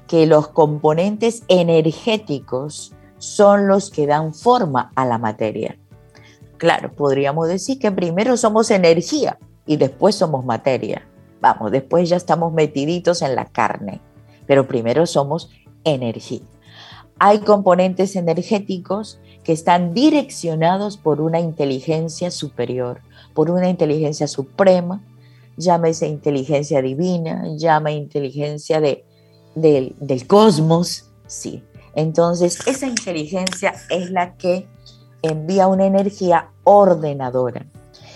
que los componentes energéticos son los que dan forma a la materia. Claro, podríamos decir que primero somos energía y después somos materia. Vamos, después ya estamos metiditos en la carne, pero primero somos energía. Hay componentes energéticos que están direccionados por una inteligencia superior, por una inteligencia suprema, llámese inteligencia divina, llame inteligencia de, del cosmos, sí. Entonces, esa inteligencia es la que envía una energía ordenadora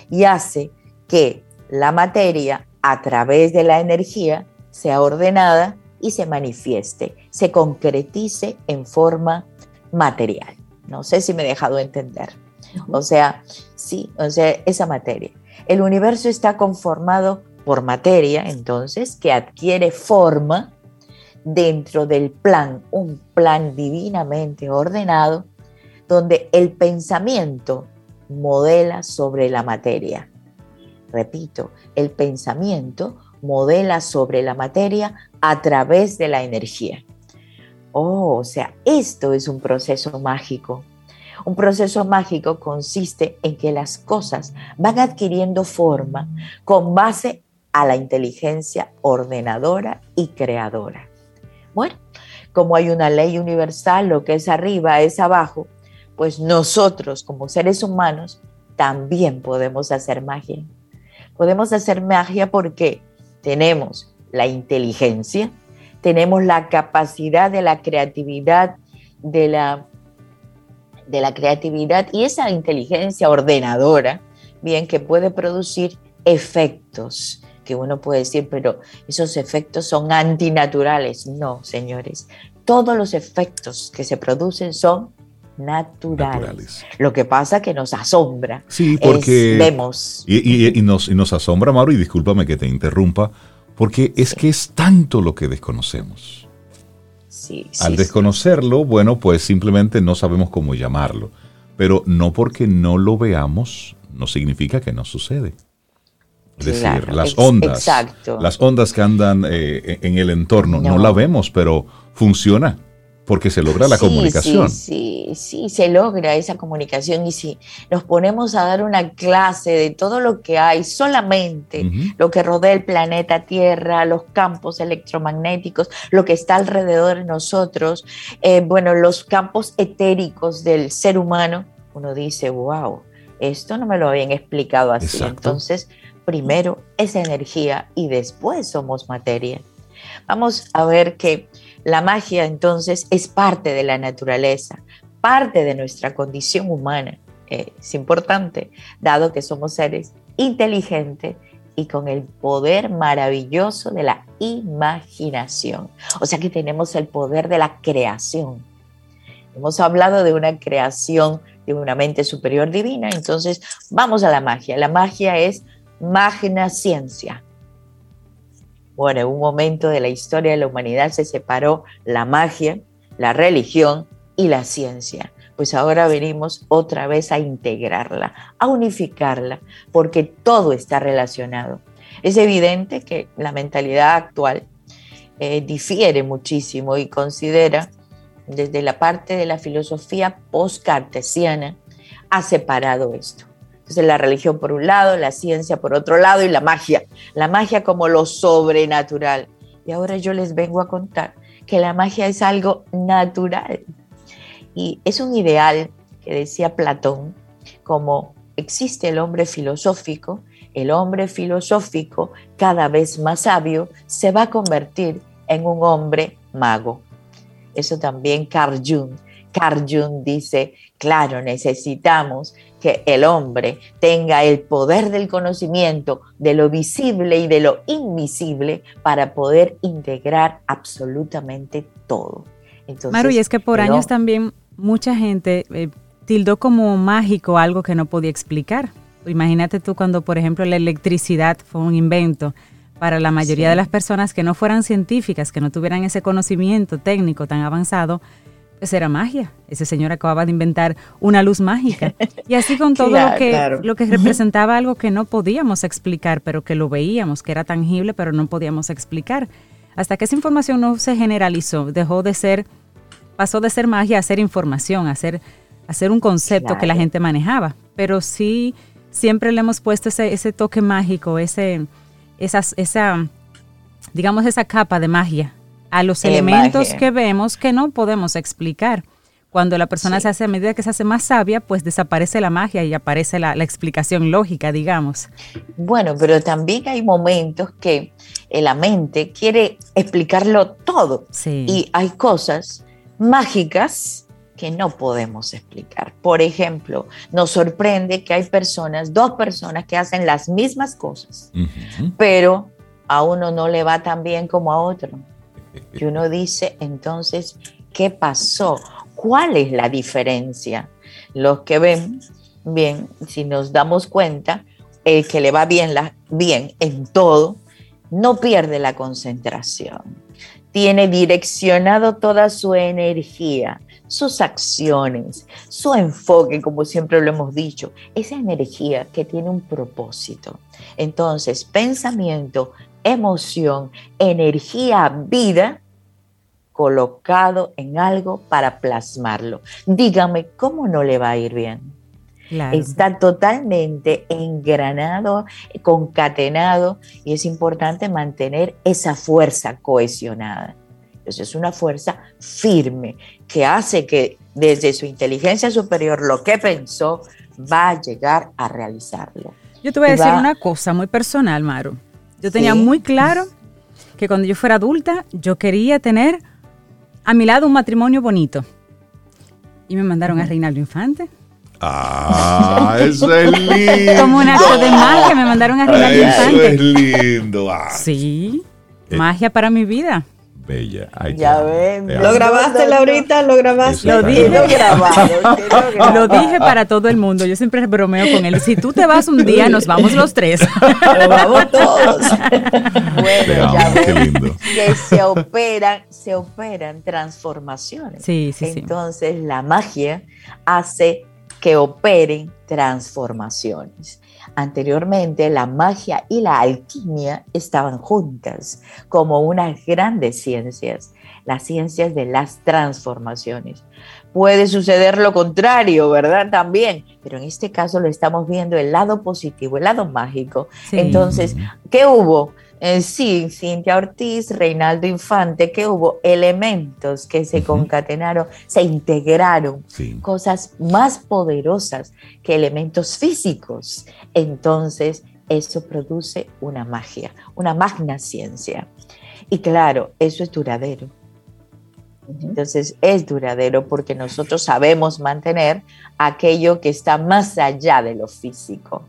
y hace que la materia, a través de la energía, sea ordenada y se manifieste, se concretice en forma material. No sé si me he dejado entender. O sea, sí, o sea, esa materia. El universo está conformado por materia, entonces, que adquiere forma dentro del plan, un plan divinamente ordenado, donde el pensamiento modela sobre la materia. Repito, el pensamiento modela sobre la materia a través de la energía. Oh, o sea, esto es un proceso mágico. Un proceso mágico consiste en que las cosas van adquiriendo forma con base a la inteligencia ordenadora y creadora. Bueno, como hay una ley universal, lo que es arriba es abajo, pues nosotros como seres humanos también podemos hacer magia. Podemos hacer magia porque tenemos la inteligencia, tenemos la capacidad de la creatividad, de la, de la creatividad y esa inteligencia ordenadora, bien, que puede producir efectos que uno puede decir, pero esos efectos son antinaturales. No, señores, todos los efectos que se producen son naturales. Lo que pasa que nos asombra. Sí, porque vemos. Y, nos, y nos asombra, Mauro, y discúlpame que te interrumpa, porque es que es tanto lo que desconocemos. Sí, Al desconocerlo, bueno, pues simplemente no sabemos cómo llamarlo. Pero no porque no lo veamos, no significa que no sucede. Es decir, las ondas, las ondas que andan eh, en el entorno, no. la vemos, pero funciona porque se logra la comunicación. Sí, sí, sí, se logra esa comunicación y si nos ponemos a dar una clase de todo lo que hay, solamente lo que rodea el planeta Tierra, los campos electromagnéticos, lo que está alrededor de nosotros, eh, bueno, los campos etéricos del ser humano, uno dice, wow, esto no me lo habían explicado así. Entonces, primero es energía y después somos materia. Vamos a ver que la magia entonces es parte de la naturaleza, parte de nuestra condición humana. Eh, es importante, dado que somos seres inteligentes y con el poder maravilloso de la imaginación. O sea que tenemos el poder de la creación. Hemos hablado de una creación de una mente superior divina, entonces vamos a la magia. La magia es magna ciencia, bueno, en un momento de la historia de la humanidad se separó la magia, la religión y la ciencia. Pues ahora venimos otra vez a integrarla, a unificarla, porque todo está relacionado. Es evidente que la mentalidad actual eh, difiere muchísimo y considera desde la parte de la filosofía post-cartesiana ha separado esto. Entonces la religión por un lado, la ciencia por otro lado y la magia. La magia como lo sobrenatural. Y ahora yo les vengo a contar que la magia es algo natural. Y es un ideal que decía Platón, como existe el hombre filosófico, el hombre filosófico cada vez más sabio se va a convertir en un hombre mago. Eso también Carl Jung. Carl Jung dice, claro, necesitamos que el hombre tenga el poder del conocimiento de lo visible y de lo invisible para poder integrar absolutamente todo. Entonces, Maru, y es que por años también mucha gente eh, tildó como mágico algo que no podía explicar. Imagínate tú cuando, por ejemplo, la electricidad fue un invento para la mayoría de las personas que no fueran científicas, que no tuvieran ese conocimiento técnico tan avanzado, pues era magia. Ese señor acababa de inventar una luz mágica. Y así con todo lo, que, lo que representaba algo que no podíamos explicar, pero que lo veíamos, que era tangible, pero no podíamos explicar. hasta que esa información no se generalizó, dejó de ser, pasó de ser magia a ser información, a ser, un concepto que la gente manejaba. Pero sí, siempre le hemos puesto ese, ese toque mágico, ese, esas, esa, digamos, esa capa de magia a los elementos que vemos que no podemos explicar. Cuando la persona se hace, a medida que se hace más sabia, pues desaparece la magia y aparece la, explicación lógica, digamos. Bueno, pero también hay momentos que la mente quiere explicarlo todo. Y hay cosas mágicas que no podemos explicar. Por ejemplo, nos sorprende que hay personas, dos personas que hacen las mismas cosas, pero a uno no le va tan bien como a otro. Y uno dice, entonces, ¿qué pasó? ¿Cuál es la diferencia? Los que ven bien, si nos damos cuenta, el que le va bien, la, bien en todo, no pierde la concentración. Tiene direccionado toda su energía, sus acciones, su enfoque, como siempre lo hemos dicho, esa energía que tiene un propósito. Entonces, pensamiento, emoción, energía, vida, colocado en algo para plasmarlo. Dígame, ¿cómo no le va a ir bien? Está totalmente engranado, concatenado y es importante mantener esa fuerza cohesionada. Entonces es una fuerza firme que hace que desde su inteligencia superior lo que pensó va a llegar a realizarlo. Yo te voy a decir una cosa muy personal, Maru. Yo tenía muy claro que cuando yo fuera adulta, yo quería tener a mi lado un matrimonio bonito. Y me mandaron a Reinaldo Infante. Ah, eso es lindo. Como un acto de magia, me mandaron a Reinaldo Infante. Eso es lindo. Ah. Sí, eh. magia para mi vida. Bella. ya ven. ¿Lo grabaste, Laurita? ¿Lo grabaste? Lo dije. Lo, lo dije para todo el mundo. Yo siempre bromeo con él. Si tú te vas un día, nos vamos los tres. Nos vamos todos. bueno, ya ven que se operan, se operan transformaciones. Sí, sí, Entonces, la magia hace que operen transformaciones. Anteriormente, la magia y la alquimia estaban juntas como unas grandes ciencias, las ciencias de las transformaciones. Puede suceder lo contrario, ¿verdad? También, pero en este caso lo estamos viendo el lado positivo, el lado mágico. Entonces, ¿qué hubo? Eh, sí, Cintia Ortiz, Reinaldo Infante, que hubo elementos que se concatenaron, se integraron, cosas más poderosas que elementos físicos. Entonces, eso produce una magia, una magna ciencia. Y claro, eso es duradero. Entonces es duradero porque nosotros sabemos mantener aquello que está más allá de lo físico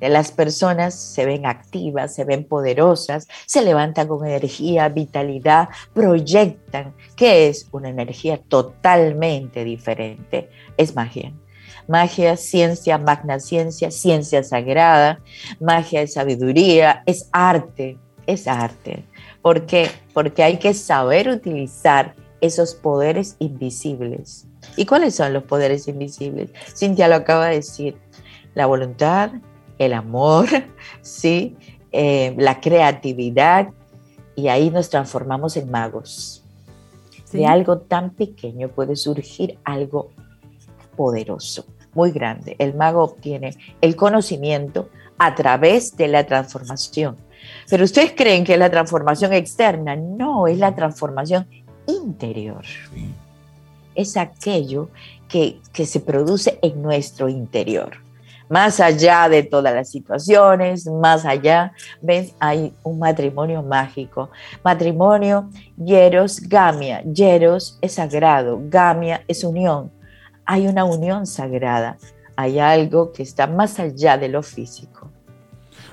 las personas se ven activas, se ven poderosas, se levantan con energía, vitalidad, proyectan, que es una energía totalmente diferente. Es magia. Magia, ciencia, magna ciencia, ciencia sagrada, magia es sabiduría, es arte, es arte. ¿Por qué? Porque hay que saber utilizar esos poderes invisibles. ¿Y cuáles son los poderes invisibles? Cintia lo acaba de decir. La voluntad, el amor, ¿sí? Eh, la creatividad, y ahí nos transformamos en magos. De algo tan pequeño puede surgir algo poderoso, muy grande. El mago obtiene el conocimiento a través de la transformación. Pero ustedes creen que es la transformación externa, no, es la transformación interior. Es aquello que, que se produce en nuestro interior más allá de todas las situaciones, más allá, ves, hay un matrimonio mágico. Matrimonio, Yeros, Gamia. Yeros es sagrado, Gamia es unión. Hay una unión sagrada, hay algo que está más allá de lo físico.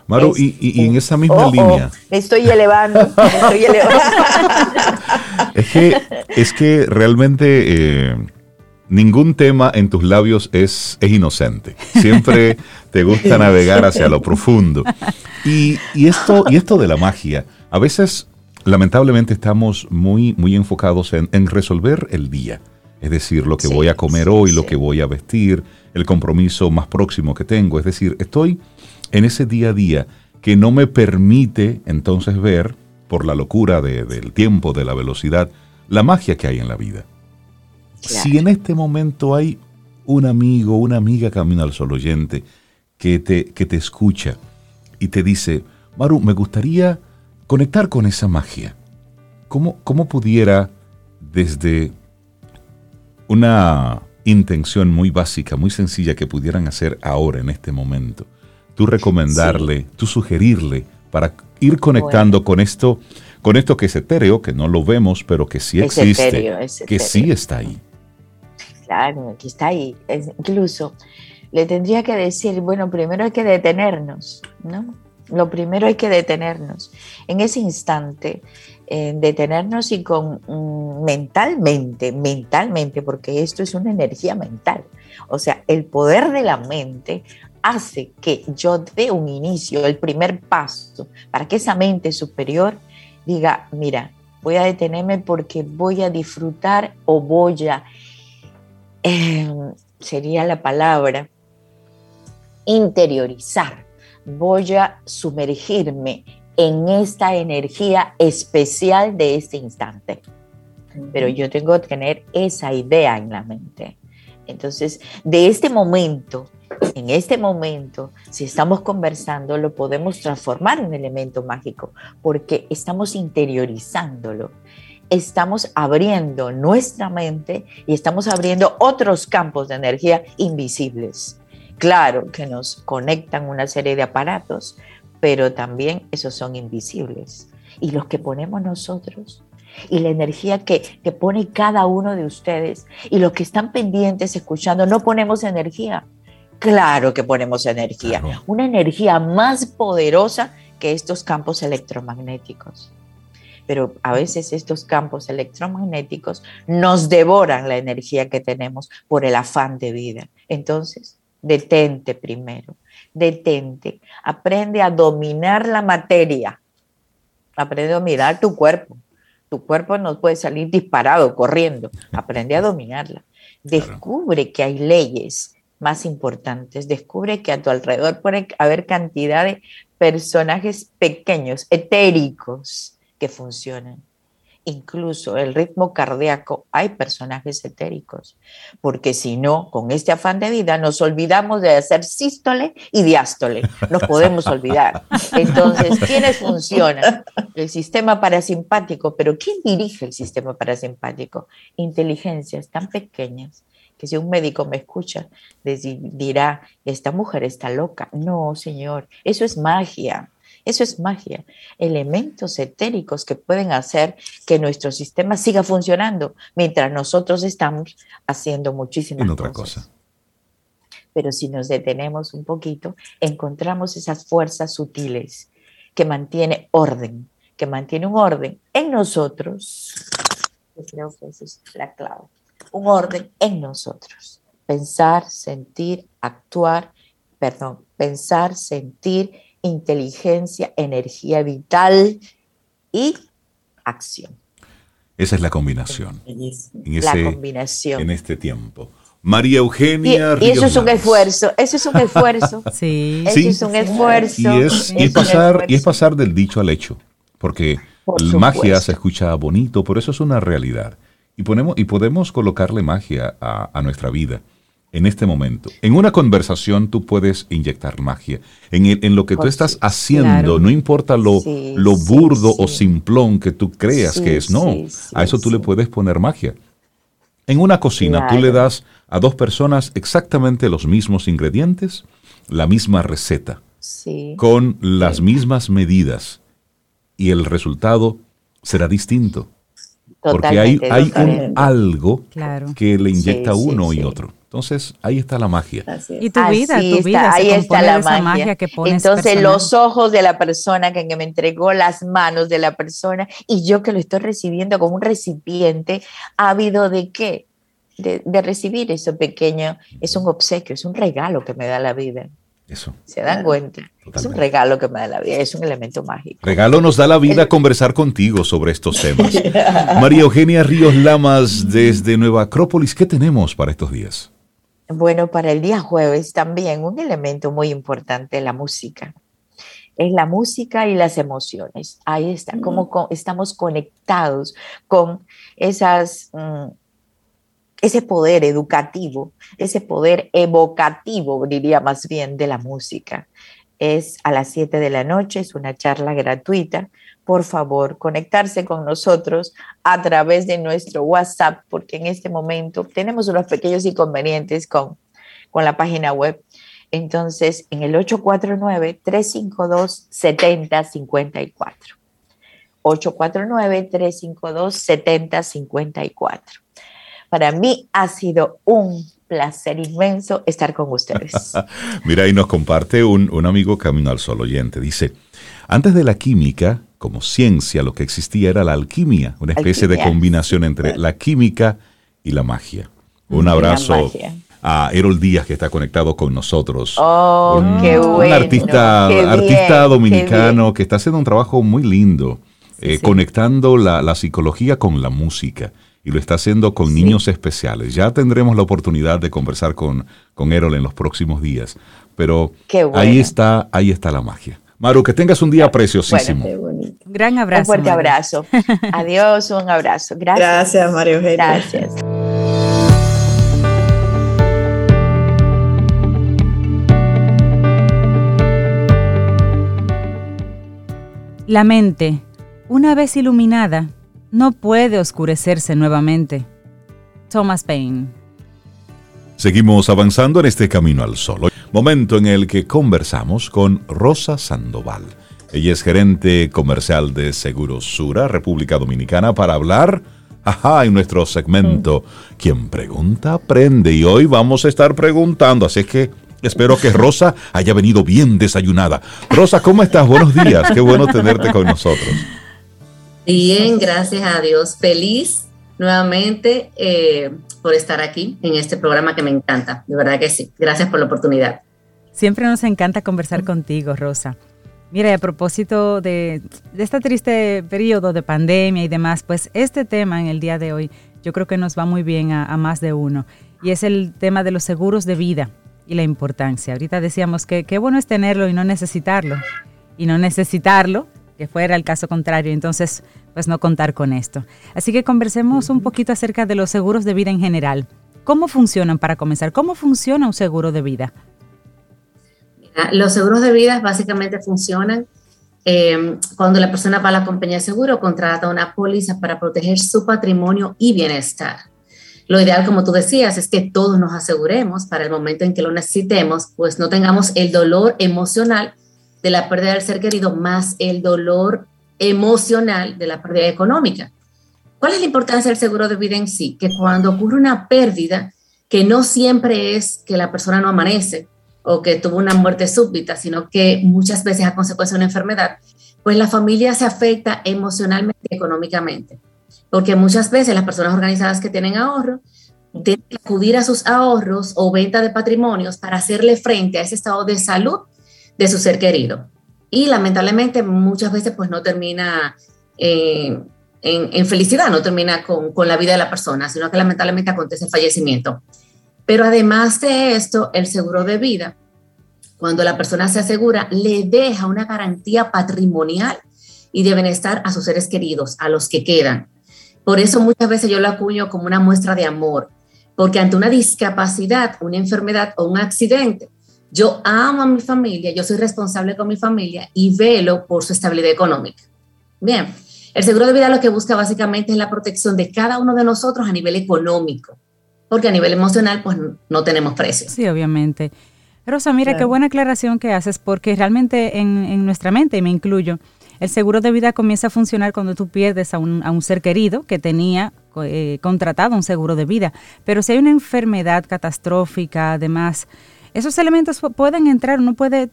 Maru, y, en esa misma oh, oh, línea. me estoy elevando, me estoy elevando. es, que, es que realmente eh, ningún tema en tus labios es, es inocente. Siempre te gusta navegar hacia lo profundo. Y, esto, y esto de la magia, a veces lamentablemente estamos muy, muy enfocados en, resolver el día. Es decir, lo que voy a comer hoy, lo que voy a vestir, el compromiso más próximo que tengo. Es decir, estoy en ese día a día que no me permite entonces ver por la locura del tiempo, de la velocidad, la magia que hay en la vida. Si en este momento hay un amigo, una amiga camino al sol oyente que te, que te escucha y te dice, Maru, me gustaría conectar con esa magia. ¿Cómo, cómo pudiera desde una intención muy básica, muy sencilla que pudieran hacer ahora, en este momento, tú recomendarle, tú sugerirle para ir conectando con esto, con esto que es etéreo, que no lo vemos, pero que sí existe, que sí está ahí. Claro, que está ahí. incluso le tendría que decir, bueno, primero hay que detenernos, ¿no? Lo primero hay que detenernos. En ese instante, eh, detenernos y con mm, mentalmente, mentalmente, porque esto es una energía mental. O sea, el poder de la mente hace que yo dé un inicio, el primer paso, para que esa mente superior diga, mira, voy a detenerme porque voy a disfrutar o voy a, em, sería la palabra, interiorizar, voy a sumergirme en esta energía especial de este instante. Pero yo tengo que tener esa idea en la mente. Entonces, de este momento, en este momento, si estamos conversando, lo podemos transformar en un elemento mágico, porque estamos interiorizándolo, estamos abriendo nuestra mente y estamos abriendo otros campos de energía invisibles. Claro que nos conectan una serie de aparatos, pero también esos son invisibles. Y los que ponemos nosotros y la energía que, que, pone cada uno de ustedes y los que están pendientes escuchando, no ponemos energía. Claro que ponemos energía, una energía más poderosa que estos campos electromagnéticos. Pero a veces estos campos electromagnéticos nos devoran la energía que tenemos por el afán de vida. Entonces, detente primero, detente, aprende a dominar la materia, aprende a dominar tu cuerpo. Tu cuerpo no puede salir disparado, corriendo, aprende a dominarla. Descubre que hay leyes más importantes. Descubre que a tu alrededor puede haber cantidad de personajes pequeños, etéricos, que funcionan. Incluso el ritmo cardíaco, hay personajes etéricos, porque si no, con este afán de vida nos olvidamos de hacer sístole y diástole, nos podemos olvidar. Entonces, ¿quiénes funcionan? El sistema parasimpático, pero ¿quién dirige el sistema parasimpático? Inteligencias tan pequeñas que si un médico me escucha, dirá, esta mujer está loca. No, señor, eso es magia. Eso es magia. Elementos etéricos que pueden hacer que nuestro sistema siga funcionando mientras nosotros estamos haciendo muchísimas otra cosa. Pero si nos detenemos un poquito, encontramos esas fuerzas sutiles que mantiene orden, que mantiene un orden en nosotros. creo que esa es la clave un orden en nosotros. Pensar, sentir, actuar, perdón, pensar, sentir, inteligencia, energía vital y acción. Esa es la combinación. En la combinación. En este tiempo. María Eugenia. Y, eso es un esfuerzo, eso es un esfuerzo. sí. Eso es un esfuerzo. Y es, pasar, y es pasar del dicho al hecho, porque magia se escucha bonito, pero eso es una realidad. Y, ponemos, y podemos colocarle magia a, nuestra vida en este momento. En una conversación tú puedes inyectar magia. En, en lo que tú estás haciendo, no importa lo, lo burdo o simplón que tú creas que es, no, a eso tú le puedes poner magia. En una cocina tú le das a dos personas exactamente los mismos ingredientes, la misma receta, con las mismas medidas y el resultado será distinto. Porque hay, hay un algo que le inyecta uno y otro. Entonces, ahí está la magia. Y tu vida, tu vida. ahí está la magia. que pones Entonces, los ojos de la persona que me entregó, las manos de la persona, y yo que lo estoy recibiendo como un recipiente, ha habido de qué? De, de recibir eso pequeño. Es un obsequio, es un regalo que me da la vida. Eso. Se dan cuenta. Es un regalo que me da la vida, es un elemento mágico. Regalo nos da la vida conversar contigo sobre estos temas. María Eugenia Ríos Lamas desde Nueva Acrópolis, ¿qué tenemos para estos días? Bueno, para el día jueves también un elemento muy importante, la música. es la música y las emociones. Ahí está, como estamos conectados con esas, mm, ese poder educativo, ese poder evocativo, diría más bien, de la música. Es a las 7 de la noche, es una charla gratuita. Por favor, conectarse con nosotros a través de nuestro WhatsApp, porque en este momento tenemos unos pequeños inconvenientes con, con la página web entonces, en el 849-352-7054. 849-352-7054. Para mí ha sido un placer inmenso estar con ustedes. Mira, y nos comparte un, un amigo Camino al Sol oyente. Dice, antes de la química, como ciencia, lo que existía era la alquimia, una especie de combinación entre la química y la magia. Un abrazo a Erol Díaz, que está conectado con nosotros. Oh, un, qué bueno. Un artista, artista dominicano que está haciendo un trabajo muy lindo, eh, conectando la, psicología con la música. Y lo está haciendo con niños especiales. Ya tendremos la oportunidad de conversar con, con Erol en los próximos días. Pero ahí está, ahí está la magia. Maru, que tengas un día preciosísimo. un gran abrazo. Un fuerte abrazo. Adiós, un abrazo. Gracias. Gracias, Mario Eugenia. Gracias. La mente, una vez iluminada, no puede oscurecerse nuevamente. Thomas Paine. Seguimos avanzando en este camino al sol. Momento en el que conversamos con Rosa Sandoval. Ella es gerente comercial de Seguros Sura, República Dominicana, para hablar, ajá, en nuestro segmento, quien pregunta aprende. Y hoy vamos a estar preguntando, así que Espero que Rosa haya venido bien desayunada. Rosa, ¿cómo estás? Buenos días. Qué bueno tenerte con nosotros. Bien, gracias a Dios. Feliz nuevamente eh, por estar aquí en este programa que me encanta. De verdad que sí. Gracias por la oportunidad. Siempre nos encanta conversar contigo, Rosa. Mira, a propósito de, este triste periodo de pandemia y demás, pues este tema en el día de hoy yo creo que nos va muy bien a más de uno. Y es el tema de los seguros de vida y la importancia. Ahorita decíamos que qué bueno es tenerlo y no necesitarlo. Y no necesitarlo, que fuera el caso contrario, entonces pues no contar con esto. Así que conversemos un poquito acerca de los seguros de vida en general. ¿Cómo funcionan para comenzar? ¿Cómo funciona un seguro de vida? los seguros de vida básicamente funcionan eh, cuando la persona va a la compañía de seguro, contrata una póliza para proteger su patrimonio y bienestar. Lo ideal, como tú decías, es que todos nos aseguremos para el momento en que lo necesitemos, pues no tengamos el dolor emocional de la pérdida del ser querido más el dolor emocional de la pérdida económica. ¿Cuál es la importancia del seguro de vida en sí? Que cuando ocurre una pérdida, que no siempre es que la persona no amanece o que tuvo una muerte súbita, sino que muchas veces a consecuencia de una enfermedad, pues la familia se afecta emocionalmente y económicamente porque muchas veces las personas organizadas que tienen ahorro tienen que acudir a sus ahorros o venta de patrimonios para hacerle frente a ese estado de salud de su ser querido. Y lamentablemente muchas veces pues no termina eh, en, felicidad, no termina con, con la vida de la persona, sino que lamentablemente acontece el fallecimiento. Pero además de esto, el seguro de vida, cuando la persona se asegura, le deja una garantía patrimonial y de bienestar a sus seres queridos, a los que quedan. Por eso muchas veces yo lo acuño como una muestra de amor, porque ante una discapacidad, una enfermedad o un accidente, yo amo a mi familia, yo soy responsable con mi familia y velo por su estabilidad económica. Bien, el seguro de vida lo que busca básicamente es la protección de cada uno de nosotros a nivel económico, porque a nivel emocional pues no tenemos precios. Sí, obviamente. Rosa, mira qué buena aclaración que haces, porque realmente en, en nuestra mente, y me incluyo, el seguro de vida comienza a funcionar cuando tú pierdes a un, a un ser querido que tenía eh, contratado un seguro de vida. Pero si hay una enfermedad catastrófica, además, esos elementos pueden entrar, uno puede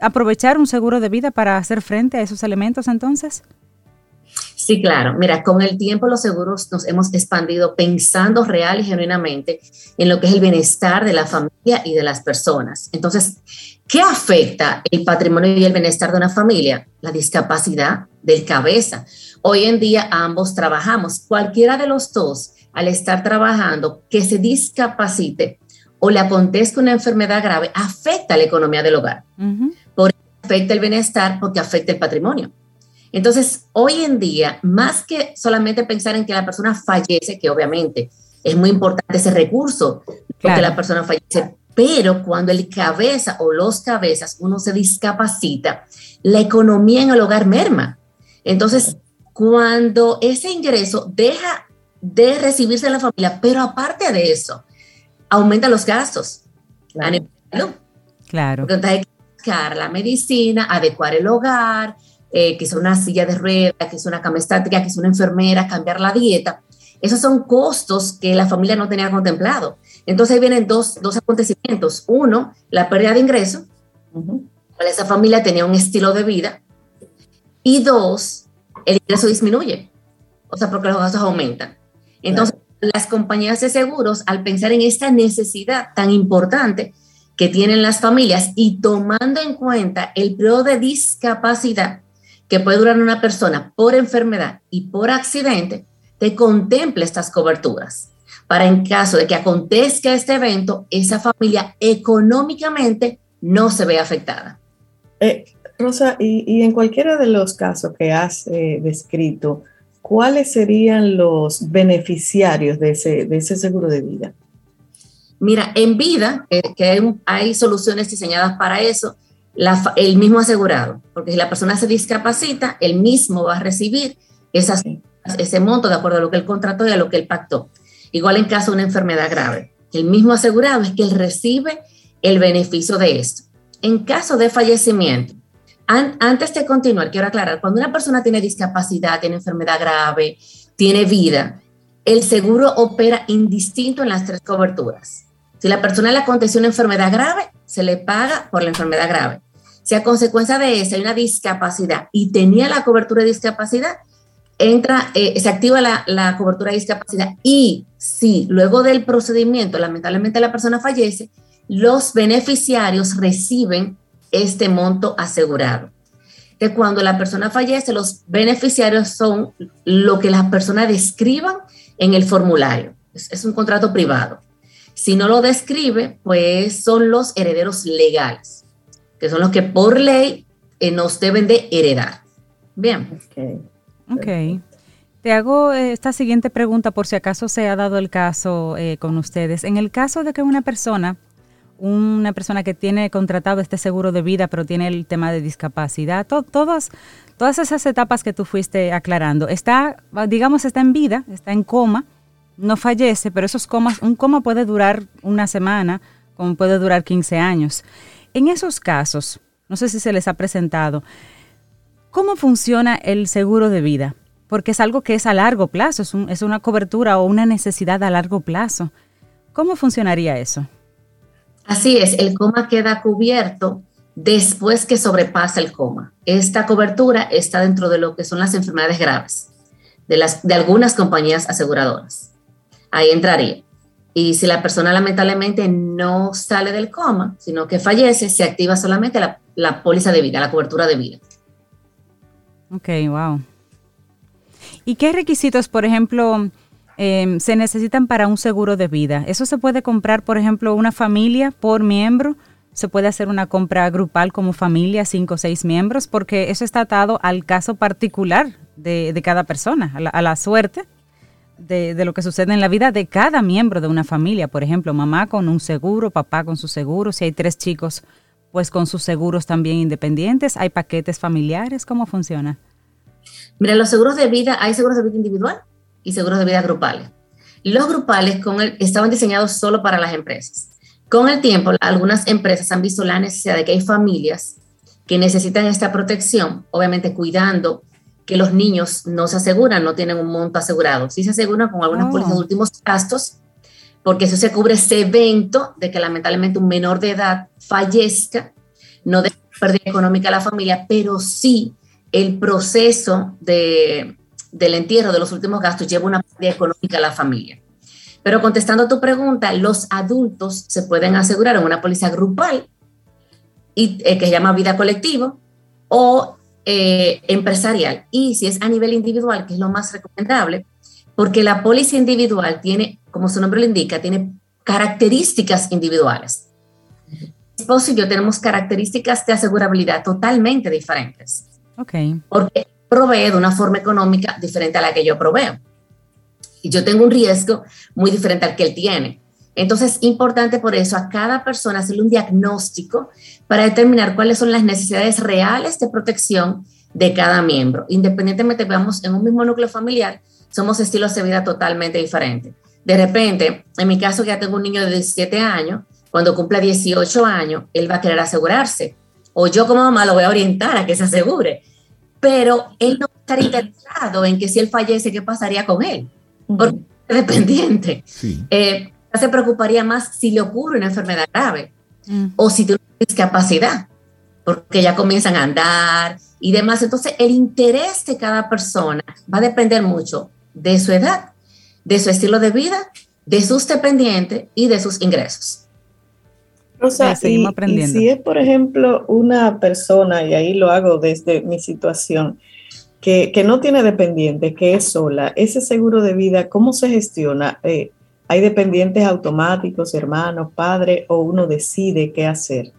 aprovechar un seguro de vida para hacer frente a esos elementos entonces. Sí, claro. Mira, con el tiempo los seguros nos hemos expandido pensando real y genuinamente en lo que es el bienestar de la familia y de las personas. Entonces, ¿qué afecta el patrimonio y el bienestar de una familia? La discapacidad del cabeza. Hoy en día ambos trabajamos. Cualquiera de los dos, al estar trabajando, que se discapacite o le acontezca una enfermedad grave, afecta la economía del hogar. Por afecta el bienestar porque afecta el patrimonio. Entonces, hoy en día, más que solamente pensar en que la persona fallece, que obviamente es muy importante ese recurso, porque la persona fallece, pero cuando el cabeza o los cabezas uno se discapacita, la economía en el hogar merma. Entonces, cuando ese ingreso deja de recibirse en la familia, pero aparte de eso, aumenta los gastos claro. Claro. Porque hay que buscar la medicina, adecuar el hogar, eh, que es una silla de ruedas, que es una cama estática, que es una enfermera, cambiar la dieta. Esos son costos que la familia no tenía contemplado. Entonces ahí vienen dos, dos acontecimientos. Uno, la pérdida de ingreso. Esa familia tenía un estilo de vida. Y dos, el ingreso disminuye. O sea, porque los gastos aumentan. Entonces, las compañías de seguros, al pensar en esta necesidad tan importante que tienen las familias y tomando en cuenta el periodo de discapacidad que puede durar una persona por enfermedad y por accidente, te contemple estas coberturas para en caso de que acontezca este evento, esa familia económicamente no se ve afectada. Eh, Rosa, y, en cualquiera de los casos que has eh, descrito, ¿cuáles serían los beneficiarios de ese, de ese seguro de vida? Mira, en vida, eh, que hay, soluciones diseñadas para eso, el mismo asegurado, porque si la persona se discapacita, el mismo va a recibir ese monto de acuerdo a lo que él contrató y a lo que él pactó. Igual en caso de una enfermedad grave, el mismo asegurado es que él recibe el beneficio de esto. En caso de fallecimiento, antes de continuar, quiero aclarar, cuando una persona tiene discapacidad, tiene enfermedad grave, tiene vida, el seguro opera indistinto en las tres coberturas. Si la persona le aconteció una enfermedad grave, se le paga por la enfermedad grave. Si a consecuencia de esa hay una discapacidad y tenía la cobertura de discapacidad, entra, eh, se activa la, la, cobertura de discapacidad y si luego del procedimiento lamentablemente la persona fallece, los beneficiarios reciben este monto asegurado. Que cuando la persona fallece, los beneficiarios son lo que las personas describan en el formulario. Es, es un contrato privado. Si no lo describe, pues son los herederos legales que son los que por ley eh, nos deben de heredar. Bien. Ok. Te hago eh, esta siguiente pregunta por si acaso se ha dado el caso eh, con ustedes. En el caso de que una persona, una persona que tiene contratado este seguro de vida, pero tiene el tema de discapacidad, todas, todas esas etapas que tú fuiste aclarando, está, digamos, está en vida, está en coma, no fallece, pero esos comas, un coma puede durar una semana, como puede durar 15 años. En esos casos, no sé si se les ha presentado, ¿cómo funciona el seguro de vida? Porque es algo que es a largo plazo, es, una cobertura o una necesidad a largo plazo. ¿Cómo funcionaría eso? Así es, el coma queda cubierto después que sobrepasa el coma. Esta cobertura está dentro de lo que son las enfermedades graves de, las, de algunas compañías aseguradoras. Ahí entraría. Y si la persona lamentablemente no sale del coma, sino que fallece, se activa solamente la, póliza de vida, la cobertura de vida. Ok, wow. ¿Y qué requisitos, por ejemplo, em, se necesitan para un seguro de vida? ¿Eso se puede comprar, por ejemplo, una familia por miembro? ¿Se puede hacer una compra grupal como familia, cinco o seis miembros? Porque eso está atado al caso particular de, cada persona, a la suerte de, lo que sucede en la vida de cada miembro de una familia. Por ejemplo, mamá con un seguro, papá con su seguro, si hay tres chicos, pues con sus seguros también independientes. ¿Hay paquetes familiares? ¿Cómo funciona? Mira, los seguros de vida, hay seguros de vida individual y seguros de vida grupales. Los grupales con estaban diseñados solo para las empresas. Con el tiempo, algunas empresas han visto la necesidad de que hay familias que necesitan esta protección, obviamente cuidando que los niños no se aseguran, no tienen un monto asegurado. Sí se aseguran con algunas oh. pólizas de últimos gastos, porque eso se cubre ese evento de que lamentablemente un menor de edad fallezca, no de pérdida económica a la familia, pero sí el proceso de, del entierro de los últimos gastos lleva una pérdida económica a la familia. Pero contestando a tu pregunta, los adultos se pueden asegurar en una póliza grupal y, eh, que se llama vida colectivo o eh, empresarial y si es a nivel individual, que es lo más recomendable, porque la póliza individual tiene, como su nombre lo indica, tiene características individuales. esposo y yo tenemos características de asegurabilidad totalmente diferentes. Ok. Porque provee de una forma económica diferente a la que yo proveo. Y yo tengo un riesgo muy diferente al que él tiene. Entonces, importante por eso a cada persona hacerle un diagnóstico para determinar cuáles son las necesidades reales de protección de cada miembro. Independientemente, veamos, en un mismo núcleo familiar, somos estilos de vida totalmente diferentes. De repente, en mi caso, ya tengo un niño de 17 años, cuando cumpla 18 años, él va a querer asegurarse. O yo como mamá lo voy a orientar a que se asegure. Pero él no estar interesado en que si él fallece, ¿qué pasaría con él? Porque es dependiente. Eh, se preocuparía más si le ocurre una enfermedad grave o si tiene una discapacidad, porque ya comienzan a andar y demás. Entonces, el interés de cada persona va a depender mucho de su edad, de su estilo de vida, de sus dependientes y de sus ingresos. O sea, seguimos aprendiendo. si es, por ejemplo, una persona, y ahí lo hago desde mi situación, que, no tiene dependiente, que es sola, ese seguro de vida, ¿cómo se gestiona? Eh, ¿Hay dependientes automáticos, hermanos, padres, o uno decide qué hacer?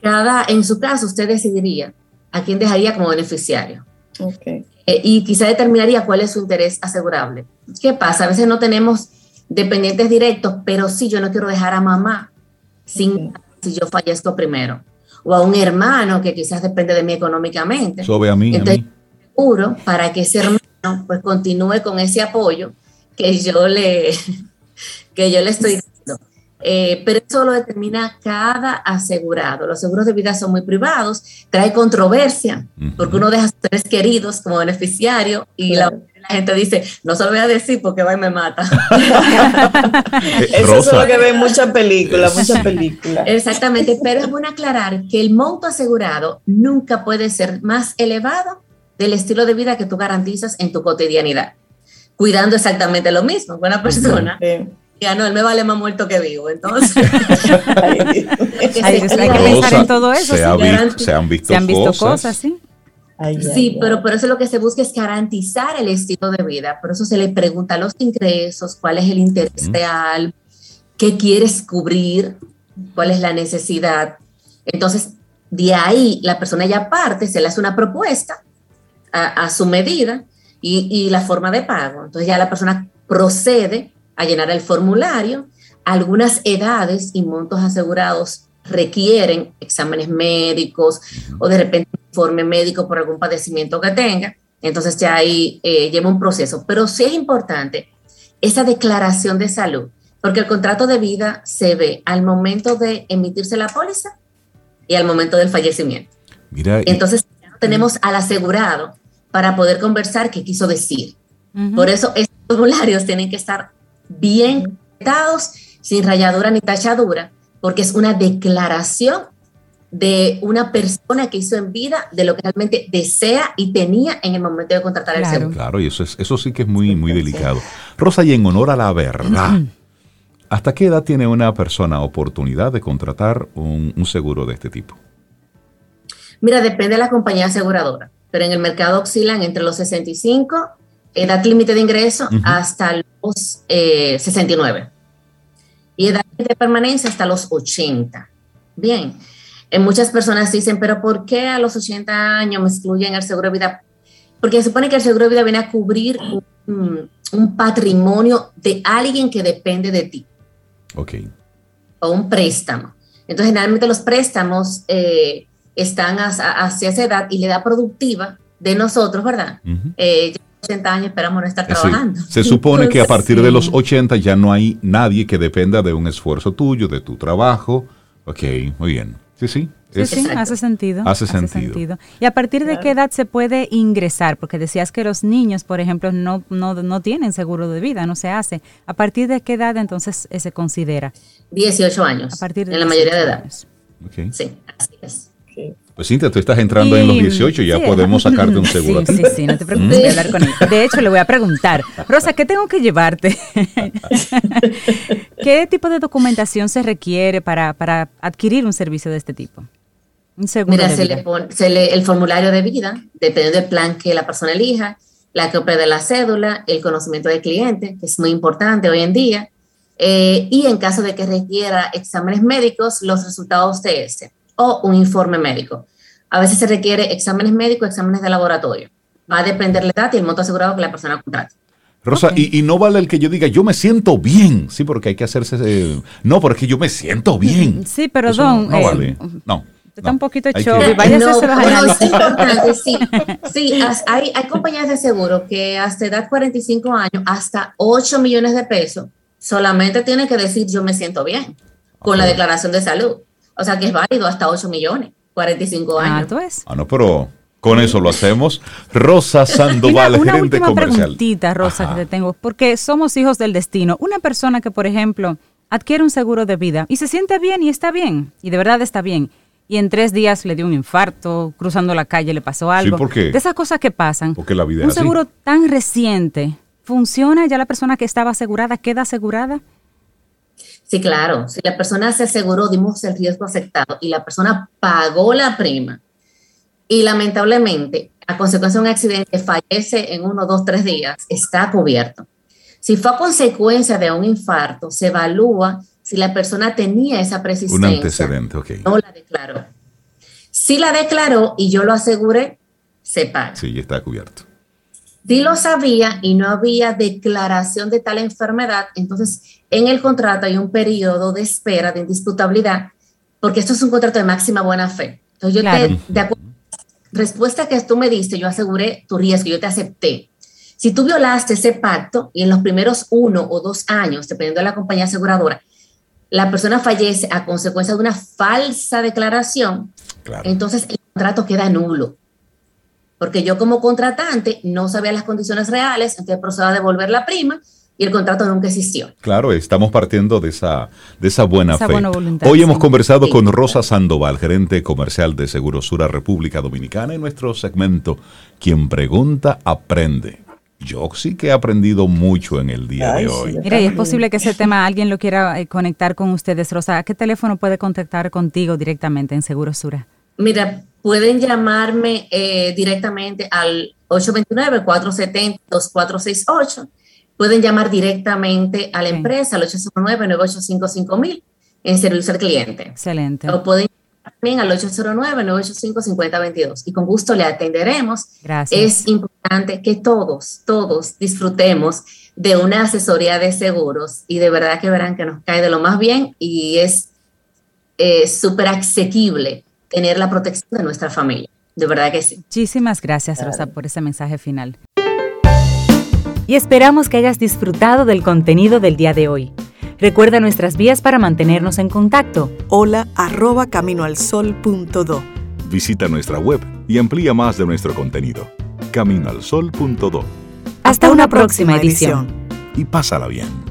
Cada, en su caso, usted decidiría a quién dejaría como beneficiario. Okay. Eh, y quizá determinaría cuál es su interés asegurable. ¿Qué pasa? A veces no tenemos dependientes directos, pero sí yo no quiero dejar a mamá sin si yo fallezco primero. O a un hermano que quizás depende de mí económicamente. Sobre a mí. Entonces, seguro para que ese hermano pues continúe con ese apoyo que yo le, que yo le estoy dando. Eh, pero eso lo determina cada asegurado. Los seguros de vida son muy privados, trae controversia, porque uno deja a sus seres queridos como beneficiario y la, gente dice, no se lo voy a decir porque va y me mata. eso es lo que ve en muchas películas, muchas películas. Exactamente, pero es bueno aclarar que el monto asegurado nunca puede ser más elevado del estilo de vida que tú garantizas en tu cotidianidad, cuidando exactamente lo mismo. Buena persona ya no, él me vale más muerto que vivo. Entonces, hay que pensar en todo eso. Se, han visto, cosas, ¿sí? sí, pero por eso lo que se busca es garantizar el estilo de vida. Por eso se le pregunta los ingresos, cuál es el interés real, qué quieres cubrir, cuál es la necesidad. Entonces, de ahí la persona ya parte, se le hace una propuesta a, su medida y, y la forma de pago. Entonces ya la persona procede a llenar el formulario. Algunas edades y montos asegurados requieren exámenes médicos o de repente un informe médico por algún padecimiento que tenga. Entonces ya ahí eh, lleva un proceso. Pero sí es importante esa declaración de salud, porque el contrato de vida se ve al momento de emitirse la póliza y al momento del fallecimiento. Mira, Entonces ya tenemos al asegurado para poder conversar qué quiso decir. Por eso estos formularios tienen que estar bien conectados, sin rayadura ni tachadura, porque es una declaración de una persona que hizo en vida de lo que realmente desea y tenía en el momento de contratar el seguro. Claro, y eso, es, eso sí que es muy, muy delicado. Rosa, y en honor a la verdad, ¿hasta qué edad tiene una persona oportunidad de contratar un, seguro de este tipo? Mira, depende de la compañía aseguradora, pero en el mercado oscilan entre los 65 edad límite de ingreso hasta los 69 eh, y edad de permanencia hasta los 80. Bien, eh, muchas personas dicen, pero ¿por qué a los 80 años me excluyen el seguro de vida? Porque se supone que el seguro de vida viene a cubrir un, patrimonio de alguien que depende de ti. Ok. O un préstamo. Entonces, generalmente los préstamos eh, están hacia, esa edad y la edad productiva de nosotros, ¿verdad? 80 años esperamos no estar trabajando. Se supone que a partir de los 80 ya no hay nadie que dependa de un esfuerzo tuyo, de tu trabajo. Ok, muy bien. Sí, sí. Sí, sí, hace sentido. Hace, sentido. ¿Y a partir de qué edad se puede ingresar? Porque decías que los niños, por ejemplo, no, no, tienen seguro de vida, no se hace. ¿A partir de qué edad entonces se considera? 18 años. A partir de en la mayoría de edades. Okay. Sí, así es. Pues Cintia, tú estás entrando en los 18, ya podemos sacarte un seguro. Sí, sí, sí, no te preocupes, voy a hablar con él. De hecho, le voy a preguntar, Rosa, ¿qué tengo que llevarte? ¿Qué tipo de documentación se requiere para, adquirir un servicio de este tipo? Un seguro Mira, se, Le pone, se lee el formulario de vida, dependiendo del plan que la persona elija, la copia de la cédula, el conocimiento del cliente, que es muy importante hoy en día, Eh, y en caso de que requiera exámenes médicos, los resultados de ese o un informe médico. A veces se requiere exámenes médicos, exámenes de laboratorio. Va a depender la edad y el monto asegurado que la persona contrate. Rosa, y, no vale el que yo diga, yo me siento bien, sí, porque hay que hacerse... Eh, no, porque yo me siento bien. Sí, pero don... No, vale, no. Está un poquito a hacerse los análisis. Sí, sí hay, hay compañías de seguro que hasta edad 45 años, hasta 8 millones de pesos, solamente tienen que decir yo me siento bien con la declaración de salud. O sea que es válido hasta 8 millones, 45 ah, años. Ah, no, pero con eso lo hacemos. Rosa Sandoval, una gerente última preguntita, Rosa, que te tengo, porque somos hijos del destino. Una persona que, por ejemplo, adquiere un seguro de vida y se siente bien y está bien, y de verdad está bien, y en tres días le dio un infarto, cruzando la calle le pasó algo. Sí, ¿por qué? De esas cosas que pasan. Porque la vida Un seguro tan reciente, ¿funciona? ¿Ya la persona que estaba asegurada queda asegurada? Sí, claro. Si la persona se aseguró, dimos el riesgo aceptado y la persona pagó la prima y lamentablemente a consecuencia de un accidente fallece en uno, dos, tres días, está cubierto. Si fue a consecuencia de un infarto, se evalúa si la persona tenía esa persistencia. Un antecedente, ok. No la declaró. Si la declaró y yo lo aseguré, se paga. Sí, está cubierto. Si lo sabía y no había declaración de tal enfermedad, entonces en el contrato hay un periodo de espera de indisputabilidad, porque esto es un contrato de máxima buena fe. Entonces yo te, de acuerdo respuesta que tú me diste, yo aseguré tu riesgo, yo te acepté. Si tú violaste ese pacto y en los primeros uno o dos años, dependiendo de la compañía aseguradora, la persona fallece a consecuencia de una falsa declaración, entonces el contrato queda nulo. Porque yo como contratante no sabía las condiciones reales, entonces procedo a devolver la prima y el contrato nunca existió. Claro, estamos partiendo de esa, de esa buena fe. Hoy hemos conversado con Rosa Sandoval, gerente comercial de Segurosura República Dominicana, en nuestro segmento Quien pregunta, aprende. Yo sí que he aprendido mucho en el día de hoy. Mira, y es posible que ese tema alguien lo quiera eh, conectar con ustedes, Rosa. ¿A qué teléfono puede contactar contigo directamente en Segurosura? Mira, pueden llamarme eh, directamente al 829-470-2468 pueden llamar directamente a la empresa al 809-985-5000 en servicio al cliente. Excelente. O pueden llamar también al 809-985-5022 y con gusto le atenderemos. Gracias. Es importante que todos, todos disfrutemos de una asesoría de seguros y de verdad que verán que nos cae de lo más bien y es eh, súper asequible tener la protección de nuestra familia. De verdad que sí. Muchísimas gracias, Rosa, por ese mensaje final y esperamos que hayas disfrutado del contenido del día de hoy. Recuerda nuestras vías para mantenernos en contacto. Hola arroba caminoalsol.do. Visita nuestra web y amplía más de nuestro contenido. Caminoalsol.do. Hasta, una, próxima, edición. Y pásala bien.